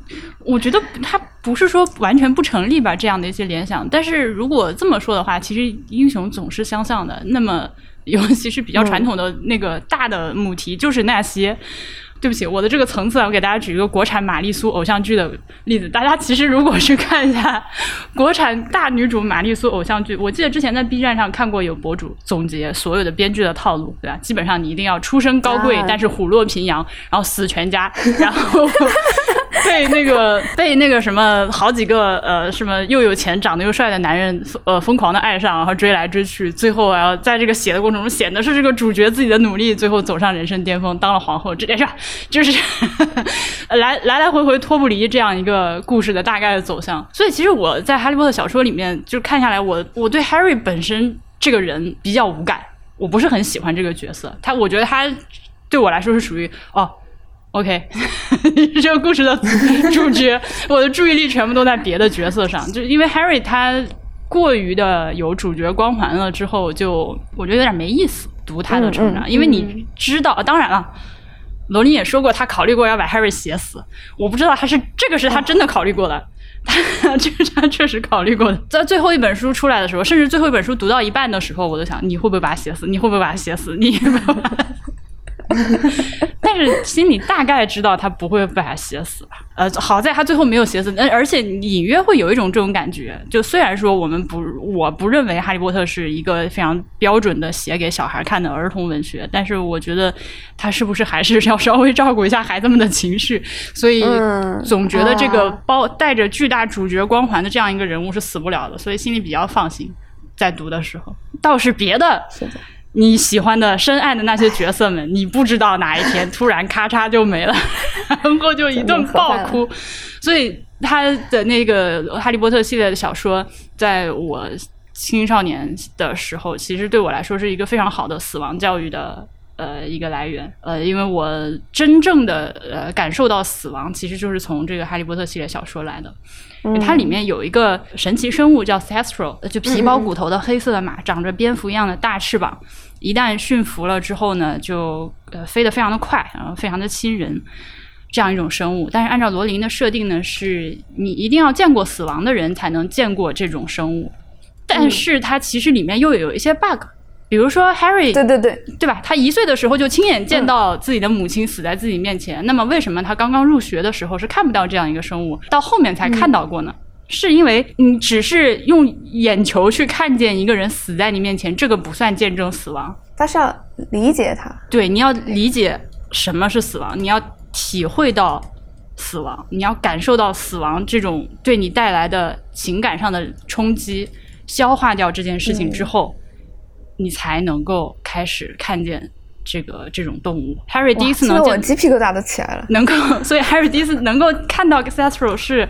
我觉得他不是说完全不成立吧，这样的一些联想。但是如果这么说的话，其实英雄总是相像的，那么。尤其是比较传统的那个大的母题，就是那些。对不起，我的这个层次啊，我给大家举一个国产玛丽苏偶像剧的例子。大家其实如果去看一下国产大女主玛丽苏偶像剧，我记得之前在 B 站上看过有博主总结所有的编剧的套路，对吧？基本上你一定要出身高贵，但是虎落平阳，然后死全家，然后被那个 被那个什么好几个呃什么又有钱长得又帅的男人呃疯狂的爱上，然后追来追去，最后然后在这个写的过程中显得是这个主角自己的努力，最后走上人生巅峰，当了皇后这件事。就是来来来回回脱不离这样一个故事的大概的走向，所以其实我在哈利波特小说里面就看下来，我我对 Harry 本身这个人比较无感，我不是很喜欢这个角色。他我觉得他对我来说是属于哦，OK，这个故事的主角，我的注意力全部都在别的角色上，就因为 Harry 他过于的有主角光环了之后，就我觉得有点没意思读他的成长，因为你知道，当然了。罗琳也说过，他考虑过要把 Harry 写死。我不知道他是这个是他真的考虑过的，他这是他确实考虑过的。在最后一本书出来的时候，甚至最后一本书读到一半的时候，我都想，你会不会把他写死？你会不会把他写死？你。但是心里大概知道他不会把他写死吧？呃，好在他最后没有写死，而且隐约会有一种这种感觉。就虽然说我们不，我不认为《哈利波特》是一个非常标准的写给小孩看的儿童文学，但是我觉得他是不是还是要稍微照顾一下孩子们的情绪？所以总觉得这个包带着巨大主角光环的这样一个人物是死不了的，所以心里比较放心。在读的时候，倒是别的。你喜欢的、深爱的那些角色们，你不知道哪一天突然咔嚓就没了，然后就一顿爆哭。所以他的那个《哈利波特》系列的小说，在我青少年的时候，其实对我来说是一个非常好的死亡教育的呃一个来源。呃，因为我真正的呃感受到死亡，其实就是从这个《哈利波特》系列小说来的。它里面有一个神奇生物叫 e l 就皮包骨头的黑色的马，长着蝙蝠一样的大翅膀。一旦驯服了之后呢，就呃飞得非常的快，然后非常的亲人，这样一种生物。但是按照罗琳的设定呢，是你一定要见过死亡的人才能见过这种生物。但是它其实里面又有一些 bug，比如说 Harry，对对对，对吧？他一岁的时候就亲眼见到自己的母亲死在自己面前。那么为什么他刚刚入学的时候是看不到这样一个生物，到后面才看到过呢？是因为你只是用眼球去看见一个人死在你面前，这个不算见证死亡。他是要理解他，对，你要理解什么是死亡，你要体会到死亡，你要感受到死亡这种对你带来的情感上的冲击，消化掉这件事情之后，你才能够开始看见这个这种动物。Harry 第一次能见，我鸡皮疙瘩都起来了。能够，所以 Harry 第一次能够看到 c e s t r l 是。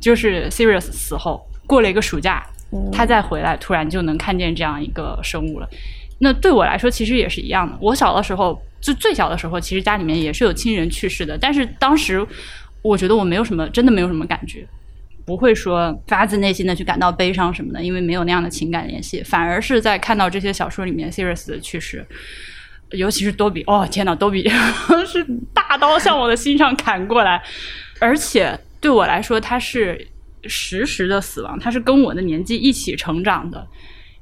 就是 Sirius 死后过了一个暑假，他再回来，突然就能看见这样一个生物了。那对我来说其实也是一样的。我小的时候，就最小的时候，其实家里面也是有亲人去世的，但是当时我觉得我没有什么，真的没有什么感觉，不会说发自内心的去感到悲伤什么的，因为没有那样的情感联系。反而是在看到这些小说里面 Sirius 的去世，尤其是多比，哦天呐，多比是大刀向我的心上砍过来，而且对我来说，他是实时的死亡，他是跟我的年纪一起成长的。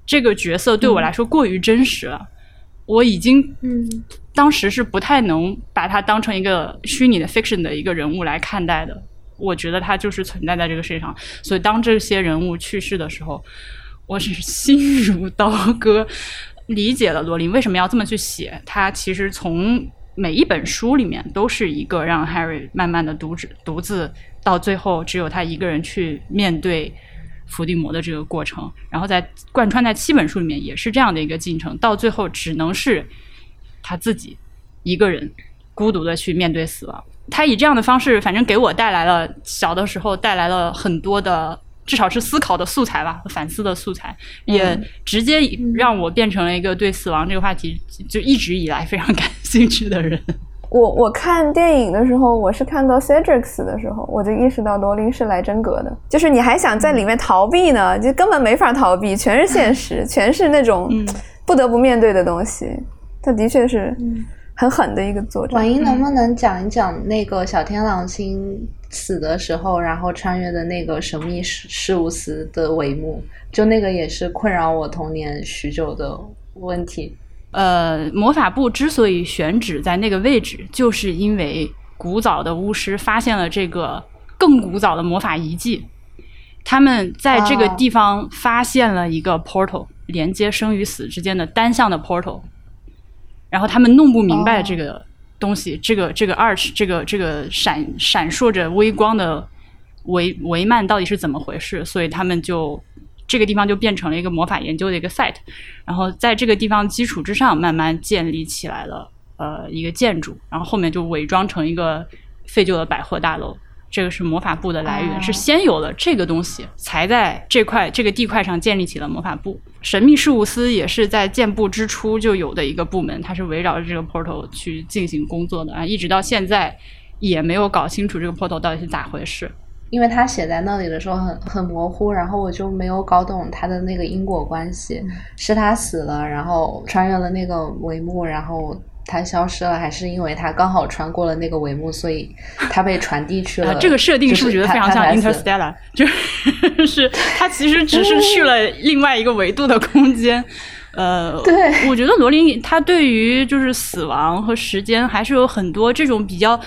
这个角色对我来说过于真实了，我已经嗯当时是不太能把他当成一个虚拟的 fiction 的一个人物来看待的。我觉得他就是存在在这个世界上，所以当这些人物去世的时候，我是心如刀割，理解了罗琳为什么要这么去写。他其实从每一本书里面都是一个让 Harry 慢慢的独自独自到最后只有他一个人去面对伏地魔的这个过程，然后在贯穿在七本书里面也是这样的一个进程，到最后只能是他自己一个人孤独的去面对死亡。他以这样的方式，反正给我带来了小的时候带来了很多的，至少是思考的素材吧，反思的素材，也直接让我变成了一个对死亡这个话题就一直以来非常感兴趣的人。我我看电影的时候，我是看到 Cedric 的时候，我就意识到罗琳是来真格的，就是你还想在里面逃避呢，就根本没法逃避，全是现实，全是那种不得不面对的东西。他的确是很狠的一个作者。婉英能不能讲一讲那个小天狼星死的时候，然后穿越的那个神秘事事务司的帷幕？就那个也是困扰我童年许久的问题。呃，魔法部之所以选址在那个位置，就是因为古早的巫师发现了这个更古早的魔法遗迹，他们在这个地方发现了一个 portal，连接生与死之间的单向的 portal，然后他们弄不明白这个东西，这个这个 arch，这个这个闪闪烁着微光的帷帷幔到底是怎么回事，所以他们就。这个地方就变成了一个魔法研究的一个 site，然后在这个地方基础之上，慢慢建立起来了呃一个建筑，然后后面就伪装成一个废旧的百货大楼。这个是魔法部的来源，是先有了这个东西，才在这块这个地块上建立起了魔法部。神秘事务司也是在建部之初就有的一个部门，它是围绕着这个 portal 去进行工作的啊，一直到现在也没有搞清楚这个 portal 到底是咋回事。因为他写在那里的时候很很模糊，然后我就没有搞懂他的那个因果关系，是他死了，然后穿越了那个帷幕，然后他消失了，还是因为他刚好穿过了那个帷幕，所以他被传递去了？这个设定是不是觉得非常像 Interstellar？就是 他其实只是去了另外一个维度的空间。呃，对，我觉得罗琳他对于就是死亡和时间还是有很多这种比较。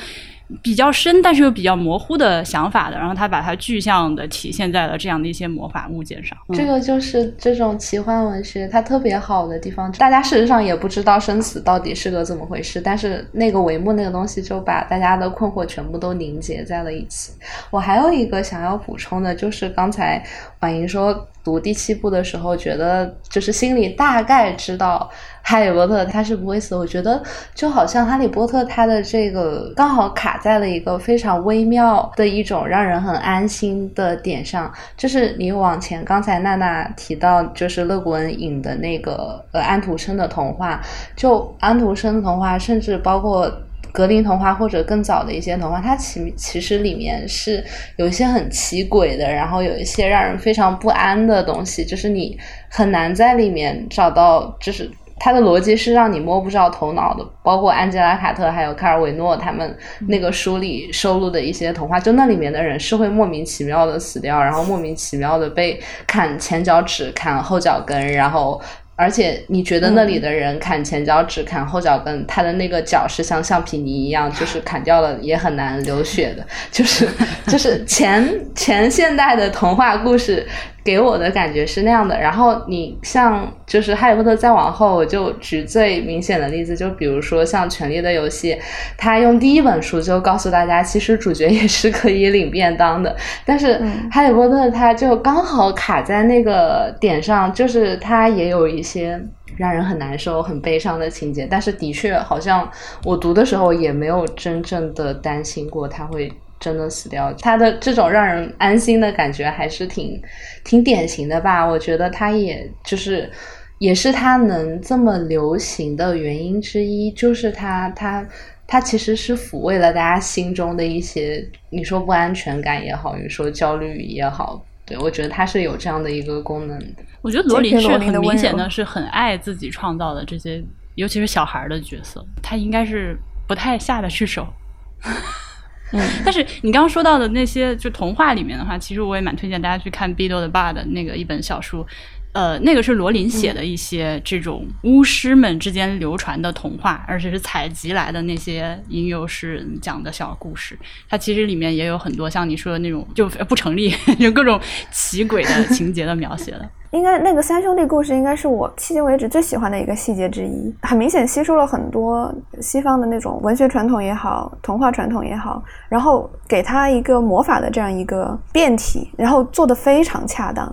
比较深，但是又比较模糊的想法的，然后他把它具象的体现在了这样的一些魔法物件上。这个就是这种奇幻文学它特别好的地方。大家事实上也不知道生死到底是个怎么回事，但是那个帷幕那个东西就把大家的困惑全部都凝结在了一起。我还有一个想要补充的，就是刚才婉莹说读第七部的时候，觉得就是心里大概知道。哈利波特他是不会死，我觉得就好像哈利波特他的这个刚好卡在了一个非常微妙的一种让人很安心的点上，就是你往前刚才娜娜提到就是勒古恩引的那个呃安徒生的童话，就安徒生童话，甚至包括格林童话或者更早的一些童话，它其其实里面是有一些很奇诡的，然后有一些让人非常不安的东西，就是你很难在里面找到就是。它的逻辑是让你摸不着头脑的，包括安吉拉·卡特还有卡尔维诺他们那个书里收录的一些童话，就那里面的人是会莫名其妙的死掉，然后莫名其妙的被砍前脚趾、砍后脚跟，然后而且你觉得那里的人砍前脚趾、砍后脚跟，他的那个脚是像橡皮泥一样，就是砍掉了也很难流血的，就是就是前 前现代的童话故事。给我的感觉是那样的，然后你像就是《哈利波特》再往后，我就举最明显的例子，就比如说像《权力的游戏》，他用第一本书就告诉大家，其实主角也是可以领便当的。但是《哈利波特》他就刚好卡在那个点上，就是他也有一些让人很难受、很悲伤的情节。但是的确，好像我读的时候也没有真正的担心过他会。真的死掉，他的这种让人安心的感觉还是挺挺典型的吧？我觉得他也就是也是他能这么流行的原因之一，就是他他它其实是抚慰了大家心中的一些，你说不安全感也好，你说焦虑也好，对我觉得它是有这样的一个功能的。我觉得罗琳是很明显的是很爱自己创造的这些，尤其是小孩的角色，他应该是不太下得去手。嗯，但是你刚刚说到的那些就童话里面的话，其实我也蛮推荐大家去看《毕豆的爸》的那个一本小书。呃，那个是罗琳写的一些这种巫师们之间流传的童话，而且是采集来的那些吟游诗人讲的小故事。它其实里面也有很多像你说的那种就不成立，就各种奇诡的情节的描写了。应该那个三兄弟故事应该是我迄今为止最喜欢的一个细节之一，很明显吸收了很多西方的那种文学传统也好，童话传统也好，然后给他一个魔法的这样一个变体，然后做的非常恰当。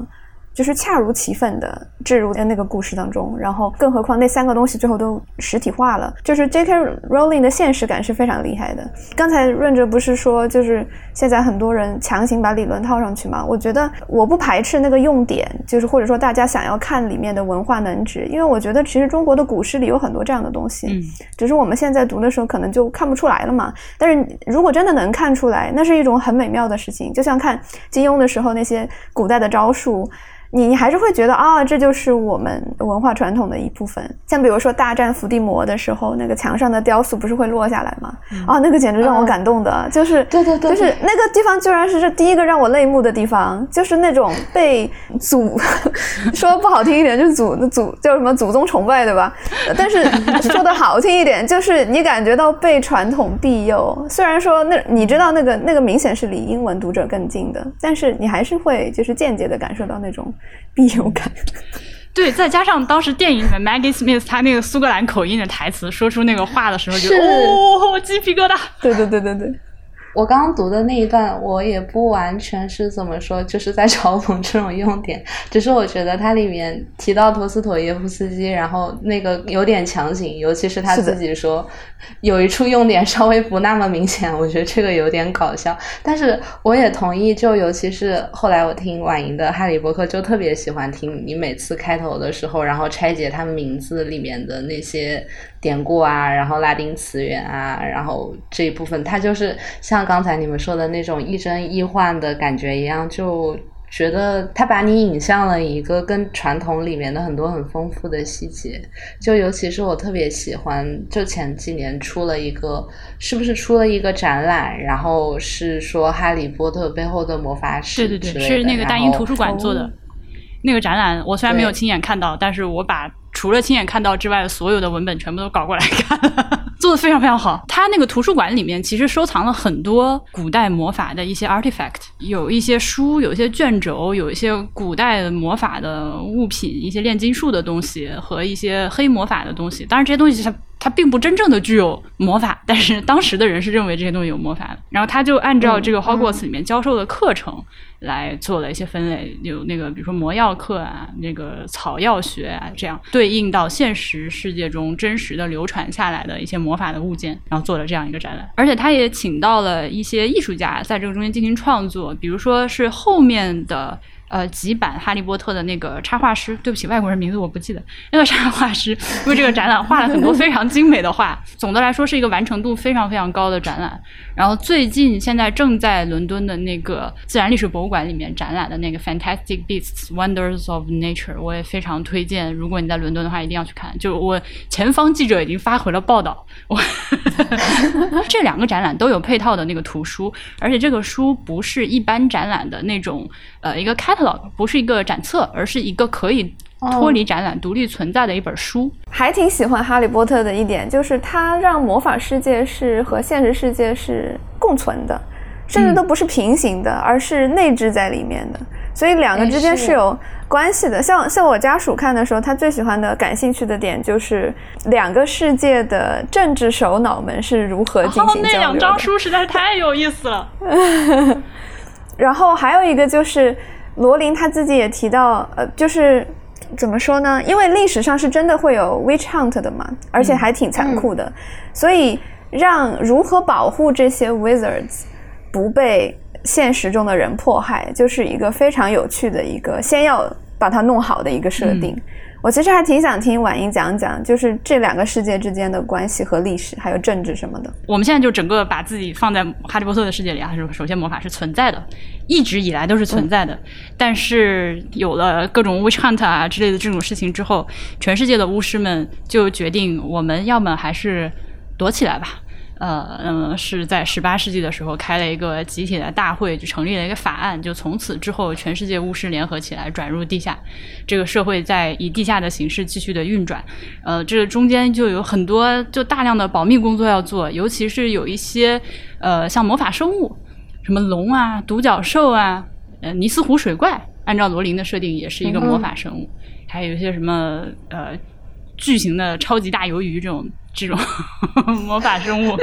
就是恰如其分的置入在那个故事当中，然后更何况那三个东西最后都实体化了。就是 J.K. Rowling 的现实感是非常厉害的。刚才润哲不是说，就是现在很多人强行把理论套上去吗？我觉得我不排斥那个用点，就是或者说大家想要看里面的文化能值，因为我觉得其实中国的古诗里有很多这样的东西，嗯，只是我们现在读的时候可能就看不出来了嘛。但是如果真的能看出来，那是一种很美妙的事情，就像看金庸的时候那些古代的招数。你你还是会觉得啊，这就是我们文化传统的一部分。像比如说大战伏地魔的时候，那个墙上的雕塑不是会落下来吗？啊，那个简直让我感动的，就是对对对，就是那个地方居然是这第一个让我泪目的地方，就是那种被祖 说不好听一点，就是祖祖叫什么祖宗崇拜，对吧？但是说的好听一点，就是你感觉到被传统庇佑。虽然说那你知道那个那个明显是离英文读者更近的，但是你还是会就是间接的感受到那种。必有感，对，再加上当时电影里面 Maggie Smith 她那个苏格兰口音的台词，说出那个话的时候，就哦，鸡皮疙瘩。对对对对对。我刚刚读的那一段，我也不完全是怎么说，就是在嘲讽这种用典，只是我觉得它里面提到陀思妥耶夫斯基，然后那个有点强行，尤其是他自己说有一处用典稍微不那么明显，我觉得这个有点搞笑。但是我也同意，就尤其是后来我听婉莹的《哈利波特》，就特别喜欢听你每次开头的时候，然后拆解他们名字里面的那些。典故啊，然后拉丁词源啊，然后这一部分，它就是像刚才你们说的那种亦真亦幻的感觉一样，就觉得它把你引向了一个跟传统里面的很多很丰富的细节。就尤其是我特别喜欢，就前几年出了一个，是不是出了一个展览？然后是说《哈利波特》背后的魔法史，对对对，是那个大英图书馆做的那个展览。我虽然没有亲眼看到，但是我把。除了亲眼看到之外所有的文本全部都搞过来看，做的非常非常好。他那个图书馆里面其实收藏了很多古代魔法的一些 artifact，有一些书，有一些卷轴，有一些古代魔法的物品，一些炼金术的东西和一些黑魔法的东西。当然这些东西它它并不真正的具有魔法，但是当时的人是认为这些东西有魔法的。然后他就按照这个 Hogwarts 里面教授的课程。来做了一些分类，有那个比如说魔药课啊，那个草药学啊，这样对应到现实世界中真实的流传下来的一些魔法的物件，然后做了这样一个展览。而且他也请到了一些艺术家在这个中间进行创作，比如说是后面的。呃，几版《哈利波特》的那个插画师，对不起，外国人名字我不记得。那个插画师为这个展览画了很多非常精美的画。总的来说，是一个完成度非常非常高的展览。然后最近现在正在伦敦的那个自然历史博物馆里面展览的那个《Fantastic Beasts: Wonders of Nature》，我也非常推荐。如果你在伦敦的话，一定要去看。就我前方记者已经发回了报道。我 这两个展览都有配套的那个图书，而且这个书不是一般展览的那种。呃，一个 catalog 不是一个展册，而是一个可以脱离展览、独立存在的一本书。还挺喜欢《哈利波特》的一点，就是它让魔法世界是和现实世界是共存的，甚至都不是平行的，而是内置在里面的。所以两个之间是有关系的。像像我家属看的时候，他最喜欢的、感兴趣的点就是两个世界的政治首脑们是如何进行交流的。那两张书实在是太有意思了。然后还有一个就是罗琳他自己也提到，呃，就是怎么说呢？因为历史上是真的会有 witch hunt 的嘛，而且还挺残酷的，所以让如何保护这些 wizards 不被现实中的人迫害，就是一个非常有趣的一个先要把它弄好的一个设定。我其实还挺想听婉英讲讲，就是这两个世界之间的关系和历史，还有政治什么的。我们现在就整个把自己放在哈利波特的世界里啊，是首先魔法是存在的，一直以来都是存在的。但是有了各种 witch hunt 啊之类的这种事情之后，全世界的巫师们就决定，我们要么还是躲起来吧。呃，嗯，是在十八世纪的时候开了一个集体的大会，就成立了一个法案，就从此之后，全世界巫师联合起来转入地下，这个社会在以地下的形式继续的运转。呃，这中间就有很多就大量的保密工作要做，尤其是有一些呃像魔法生物，什么龙啊、独角兽啊、呃尼斯湖水怪，按照罗琳的设定也是一个魔法生物，还有一些什么呃巨型的超级大鱿鱼这种。这种 魔法生物，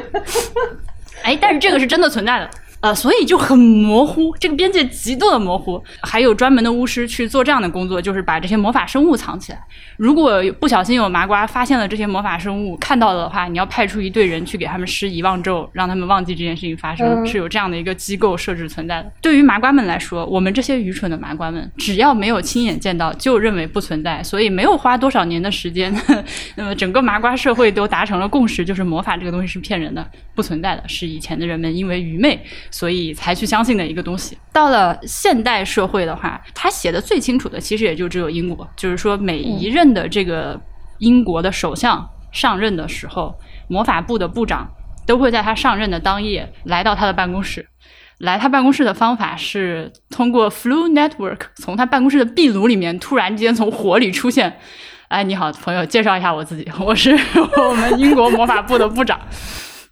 哎，但是这个是真的存在的。呃，所以就很模糊，这个边界极度的模糊。还有专门的巫师去做这样的工作，就是把这些魔法生物藏起来。如果不小心有麻瓜发现了这些魔法生物，看到了的话，你要派出一队人去给他们施遗忘咒，让他们忘记这件事情发生。是有这样的一个机构设置存在的。对于麻瓜们来说，我们这些愚蠢的麻瓜们，只要没有亲眼见到，就认为不存在。所以没有花多少年的时间，那么整个麻瓜社会都达成了共识，就是魔法这个东西是骗人的，不存在的，是以前的人们因为愚昧。所以才去相信的一个东西。到了现代社会的话，他写的最清楚的，其实也就只有英国。就是说，每一任的这个英国的首相上任的时候，魔法部的部长都会在他上任的当夜来到他的办公室。来他办公室的方法是通过 Flu Network，从他办公室的壁炉里面突然间从火里出现。哎，你好，朋友，介绍一下我自己，我是 我们英国魔法部的部长。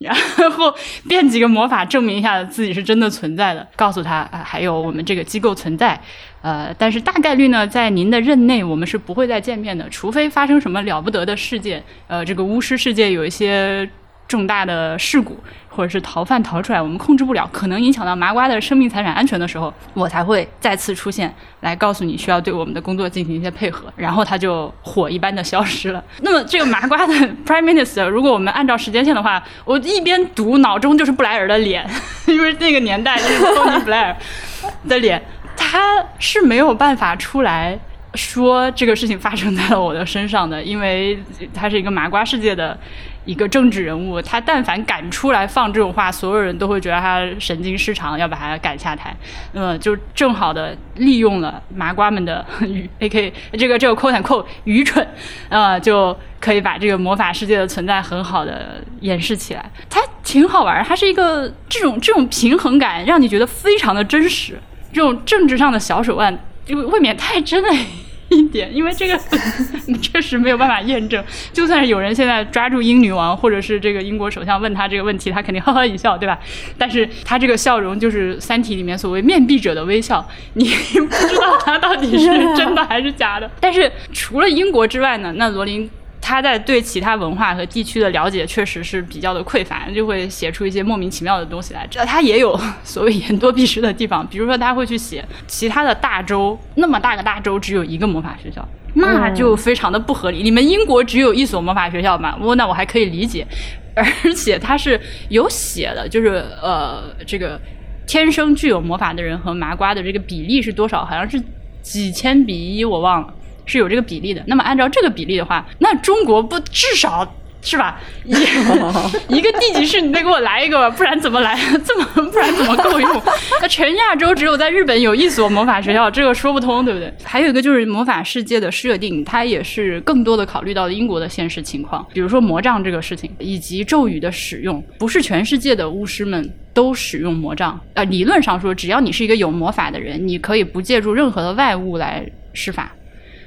然后变几个魔法证明一下自己是真的存在的，告诉他啊，还有我们这个机构存在，呃，但是大概率呢，在您的任内我们是不会再见面的，除非发生什么了不得的事件，呃，这个巫师世界有一些。重大的事故，或者是逃犯逃出来，我们控制不了，可能影响到麻瓜的生命财产安全的时候，我才会再次出现，来告诉你需要对我们的工作进行一些配合，然后他就火一般的消失了。那么这个麻瓜的 Prime Minister，如果我们按照时间线的话，我一边读脑中就是布莱尔的脸，因为那个年代就是 Tony Blair 的脸，他是没有办法出来说这个事情发生在了我的身上的，因为他是一个麻瓜世界的。一个政治人物，他但凡敢出来放这种话，所有人都会觉得他神经失常，要把他赶下台。那么就正好的利用了麻瓜们的愚，A.K. 这个这个 quote unquote 愚蠢，呃，就可以把这个魔法世界的存在很好的掩饰起来。它挺好玩，它是一个这种这种平衡感，让你觉得非常的真实。这种政治上的小手腕，就未免太真了。一点，因为这个 确实没有办法验证。就算是有人现在抓住英女王，或者是这个英国首相问他这个问题，他肯定呵呵一笑，对吧？但是他这个笑容就是《三体》里面所谓面壁者的微笑，你不知道他到底是真的还是假的。但是除了英国之外呢，那罗琳。他在对其他文化和地区的了解确实是比较的匮乏，就会写出一些莫名其妙的东西来。这他也有所谓言多必失的地方，比如说他会去写其他的大洲，那么大个大洲只有一个魔法学校，那就非常的不合理。你们英国只有一所魔法学校吗？我那我还可以理解，而且他是有写的，就是呃，这个天生具有魔法的人和麻瓜的这个比例是多少？好像是几千比一，我忘了。是有这个比例的。那么按照这个比例的话，那中国不至少是吧？一 一个地级市你得给我来一个吧，不然怎么来？这么不然怎么够用？那全亚洲只有在日本有一所魔法学校，这个说不通，对不对？还有一个就是魔法世界的设定，它也是更多的考虑到了英国的现实情况。比如说魔杖这个事情，以及咒语的使用，不是全世界的巫师们都使用魔杖。呃，理论上说，只要你是一个有魔法的人，你可以不借助任何的外物来施法。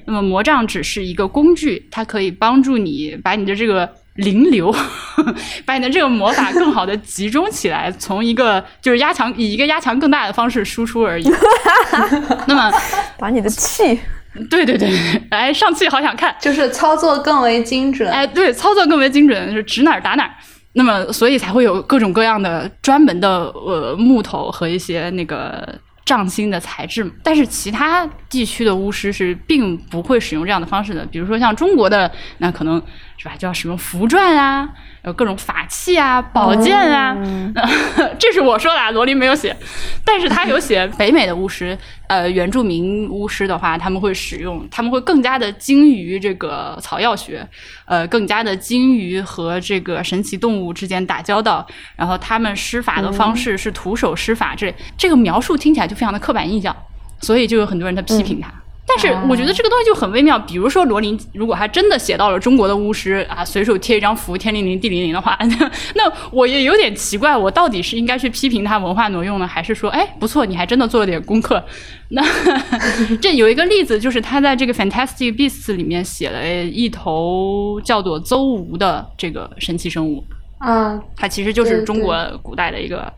那么魔杖只是一个工具，它可以帮助你把你的这个灵流，把你的这个魔法更好的集中起来，从一个就是压强以一个压强更大的方式输出而已。那么 把你的气，对对对，哎，上气好想看，就是操作更为精准。哎，对，操作更为精准，就是指哪儿打哪儿。那么所以才会有各种各样的专门的呃木头和一些那个。杖心的材质，但是其他地区的巫师是并不会使用这样的方式的。比如说像中国的，那可能是吧？就要使用符篆啊，有各种法器啊、宝剑啊。这是我说的，啊，罗琳没有写，但是他有写北美的巫师，呃，原住民巫师的话，他们会使用，他们会更加的精于这个草药学，呃，更加的精于和这个神奇动物之间打交道。然后他们施法的方式是徒手施法，这这个描述听起来就非常的刻板印象，所以就有很多人在批评他。但是我觉得这个东西就很微妙，比如说罗琳，如果他真的写到了中国的巫师啊，随手贴一张符，天灵灵地灵灵的话，那我也有点奇怪，我到底是应该去批评他文化挪用呢，还是说，哎，不错，你还真的做了点功课？那 这有一个例子，就是他在这个《Fantastic Beasts》里面写了一头叫做邹吴的这个神奇生物，嗯，它其实就是中国古代的一个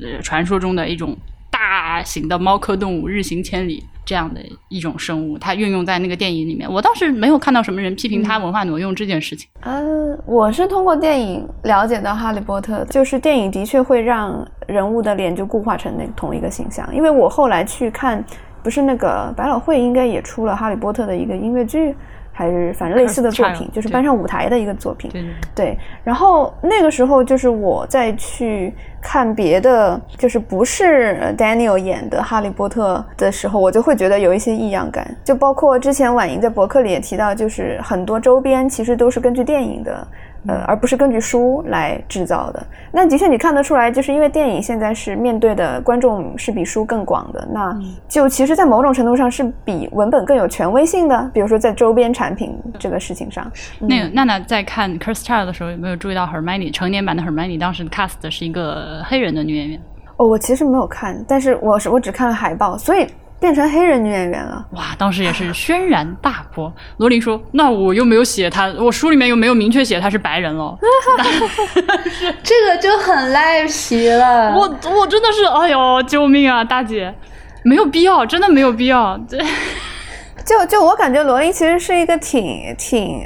呃传说中的一种大型的猫科动物，日行千里。这样的一种生物，它运用在那个电影里面，我倒是没有看到什么人批评它文化挪用这件事情。嗯，我是通过电影了解到哈利波特的，就是电影的确会让人物的脸就固化成那同一个形象。因为我后来去看，不是那个百老汇应该也出了哈利波特的一个音乐剧。还是反正类似的作品，就是搬上舞台的一个作品。对对。然后那个时候，就是我再去看别的，就是不是 Daniel 演的《哈利波特》的时候，我就会觉得有一些异样感。就包括之前婉莹在博客里也提到，就是很多周边其实都是根据电影的。呃，而不是根据书来制造的。那的确，你看得出来，就是因为电影现在是面对的观众是比书更广的，那就其实，在某种程度上是比文本更有权威性的。比如说，在周边产品这个事情上，那个娜娜在看《Curse Child》的时候，有没有注意到 Hermione 成年版的 Hermione 当时 cast 的是一个黑人的女演员？哦，我其实没有看，但是我是我只看了海报，所以。变成黑人女演员了，哇！当时也是轩然大波。罗琳说：“那我又没有写她，我书里面又没有明确写她是白人了。” 这个就很赖皮了。我我真的是，哎呦，救命啊，大姐，没有必要，真的没有必要。对，就就我感觉罗琳其实是一个挺挺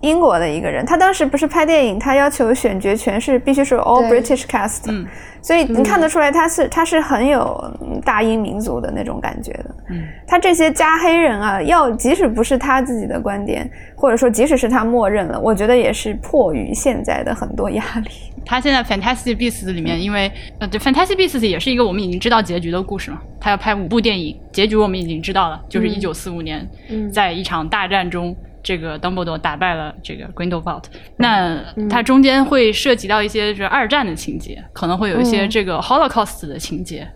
英国的一个人。他当时不是拍电影，他要求选角全是必须是 all British cast。嗯。所以你看得出来，他是他是很有大英民族的那种感觉的。嗯，他这些加黑人啊，要即使不是他自己的观点，或者说即使是他默认了，我觉得也是迫于现在的很多压力。他现在《Fantastic Beasts》里面，因为呃，《Fantastic Beasts》也是一个我们已经知道结局的故事嘛。他要拍五部电影，结局我们已经知道了，就是一九四五年，在一场大战中。这个 Dumbledore 打败了这个 Grindelwald，那它中间会涉及到一些是二战的情节，可能会有一些这个 Holocaust 的情节。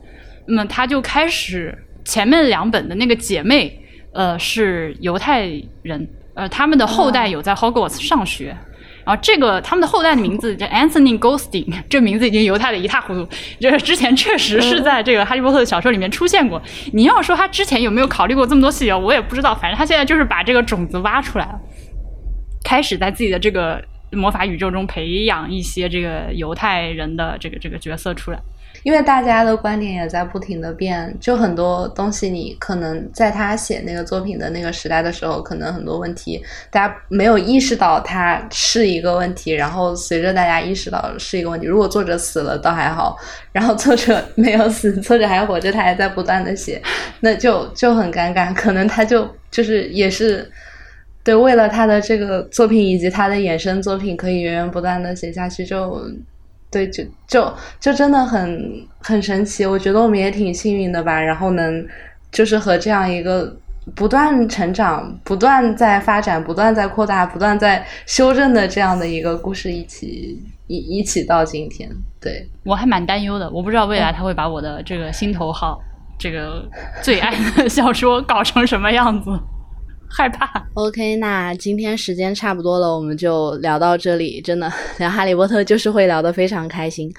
那么他就开始前面两本的那个姐妹，呃，是犹太人，呃，他们的后代有在 Hogwarts 上学。然后这个他们的后代的名字叫 Anthony Goldstein，这名字已经犹太的一塌糊涂。就是之前确实是在这个《哈利波特》的小说里面出现过。你要说他之前有没有考虑过这么多细节，我也不知道。反正他现在就是把这个种子挖出来了，开始在自己的这个魔法宇宙中培养一些这个犹太人的这个这个角色出来。因为大家的观点也在不停的变，就很多东西你可能在他写那个作品的那个时代的时候，可能很多问题大家没有意识到它是一个问题，然后随着大家意识到是一个问题，如果作者死了倒还好，然后作者 没有死，作者还活着，他还在不断的写，那就就很尴尬，可能他就就是也是对为了他的这个作品以及他的衍生作品可以源源不断的写下去就。对，就就就真的很很神奇，我觉得我们也挺幸运的吧。然后能就是和这样一个不断成长、不断在发展、不断在扩大、不断在修正的这样的一个故事一起一一起到今天。对我还蛮担忧的，我不知道未来他会把我的这个心头好、这个最爱的小说搞成什么样子。害怕。OK，那今天时间差不多了，我们就聊到这里。真的聊《哈利波特》就是会聊得非常开心。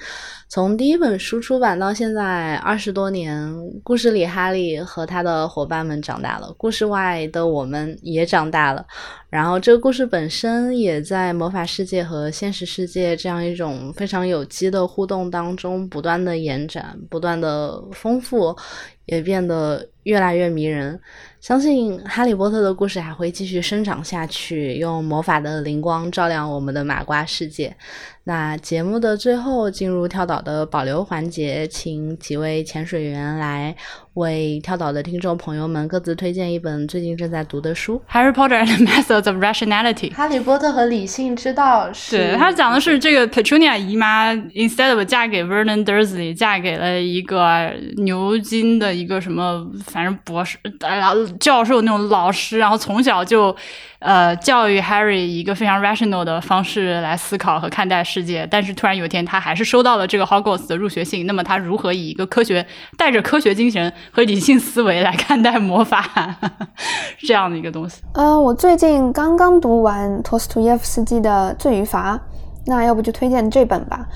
从第一本书出版到现在二十多年，故事里哈利和他的伙伴们长大了，故事外的我们也长大了。然后这个故事本身也在魔法世界和现实世界这样一种非常有机的互动当中不断的延展，不断的丰富，也变得越来越迷人。相信哈利波特的故事还会继续生长下去，用魔法的灵光照亮我们的马瓜世界。那节目的最后进入跳岛的保留环节，请几位潜水员来为跳岛的听众朋友们各自推荐一本最近正在读的书。《Harry Potter and the Methods of Rationality》。哈利波特和理性之道是。对，他讲的是这个 Petunia 姨妈 instead of 嫁给 Vernon Dursley，嫁给了一个牛津的一个什么，反正博士、教授那种老师，然后从小就。呃，教育 Harry 一个非常 rational 的方式来思考和看待世界，但是突然有一天他还是收到了这个 Hogwarts 的入学信。那么他如何以一个科学、带着科学精神和理性思维来看待魔法这样的一个东西？呃，我最近刚刚读完托斯托耶夫斯基的《罪与罚》，那要不就推荐这本吧。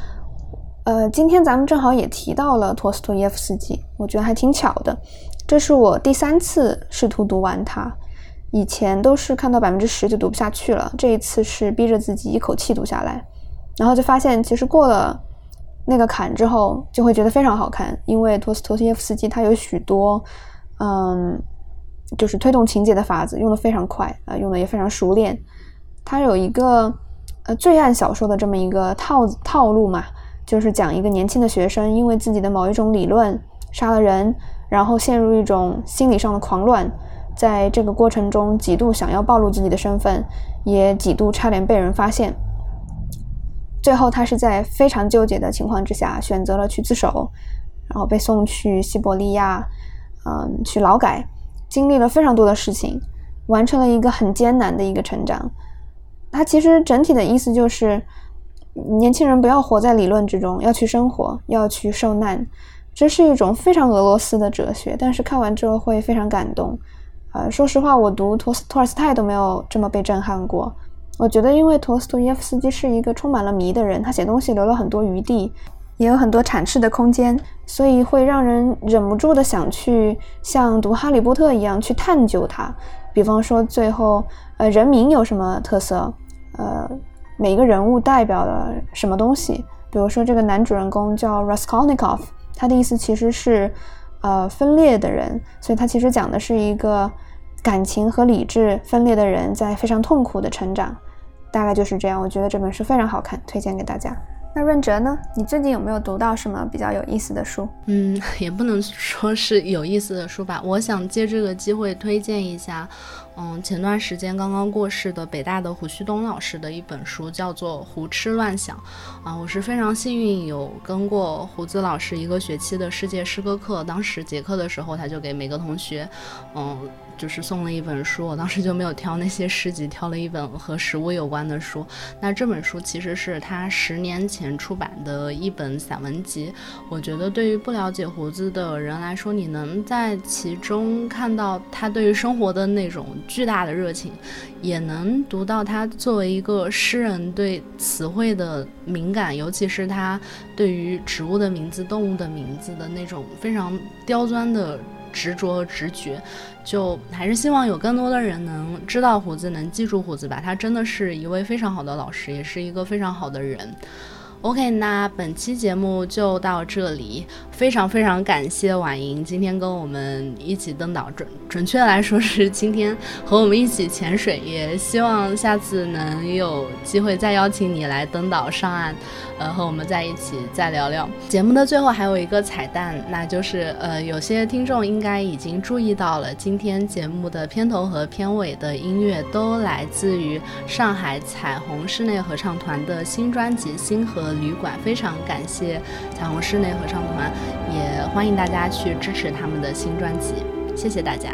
呃，今天咱们正好也提到了托斯托耶夫斯基，我觉得还挺巧的。这是我第三次试图读完它。以前都是看到百分之十就读不下去了，这一次是逼着自己一口气读下来，然后就发现其实过了那个坎之后，就会觉得非常好看，因为托斯托耶夫斯基他有许多，嗯，就是推动情节的法子用的非常快啊，用的也非常熟练。他有一个呃罪案小说的这么一个套套路嘛，就是讲一个年轻的学生因为自己的某一种理论杀了人，然后陷入一种心理上的狂乱。在这个过程中，几度想要暴露自己的身份，也几度差点被人发现。最后，他是在非常纠结的情况之下，选择了去自首，然后被送去西伯利亚，嗯，去劳改，经历了非常多的事情，完成了一个很艰难的一个成长。他其实整体的意思就是，年轻人不要活在理论之中，要去生活，要去受难。这是一种非常俄罗斯的哲学，但是看完之后会非常感动。呃，说实话，我读托斯托尔斯泰都没有这么被震撼过。我觉得，因为托斯托耶夫斯基是一个充满了谜的人，他写东西留了很多余地，也有很多阐释的空间，所以会让人忍不住的想去像读《哈利波特》一样去探究它。比方说，最后，呃，人名有什么特色？呃，每个人物代表了什么东西？比如说，这个男主人公叫 Raskolnikov，他的意思其实是。呃，分裂的人，所以他其实讲的是一个感情和理智分裂的人在非常痛苦的成长，大概就是这样。我觉得这本书非常好看，推荐给大家。那润哲呢？你最近有没有读到什么比较有意思的书？嗯，也不能说是有意思的书吧。我想借这个机会推荐一下，嗯，前段时间刚刚过世的北大的胡旭东老师的一本书，叫做《胡吃乱想》。啊，我是非常幸运有跟过胡子老师一个学期的世界诗歌课，当时结课的时候，他就给每个同学，嗯。就是送了一本书，我当时就没有挑那些诗集，挑了一本和食物有关的书。那这本书其实是他十年前出版的一本散文集。我觉得对于不了解胡子的人来说，你能在其中看到他对于生活的那种巨大的热情，也能读到他作为一个诗人对词汇的敏感，尤其是他对于植物的名字、动物的名字的那种非常刁钻的。执着直觉，就还是希望有更多的人能知道胡子，能记住胡子吧。他真的是一位非常好的老师，也是一个非常好的人。OK，那本期节目就到这里。非常非常感谢婉莹今天跟我们一起登岛，准准确来说是今天和我们一起潜水。也希望下次能有机会再邀请你来登岛上岸，呃，和我们在一起再聊聊。节目的最后还有一个彩蛋，那就是呃，有些听众应该已经注意到了，今天节目的片头和片尾的音乐都来自于上海彩虹室内合唱团的新专辑《星河旅馆》。非常感谢彩虹室内合唱团。也欢迎大家去支持他们的新专辑，谢谢大家。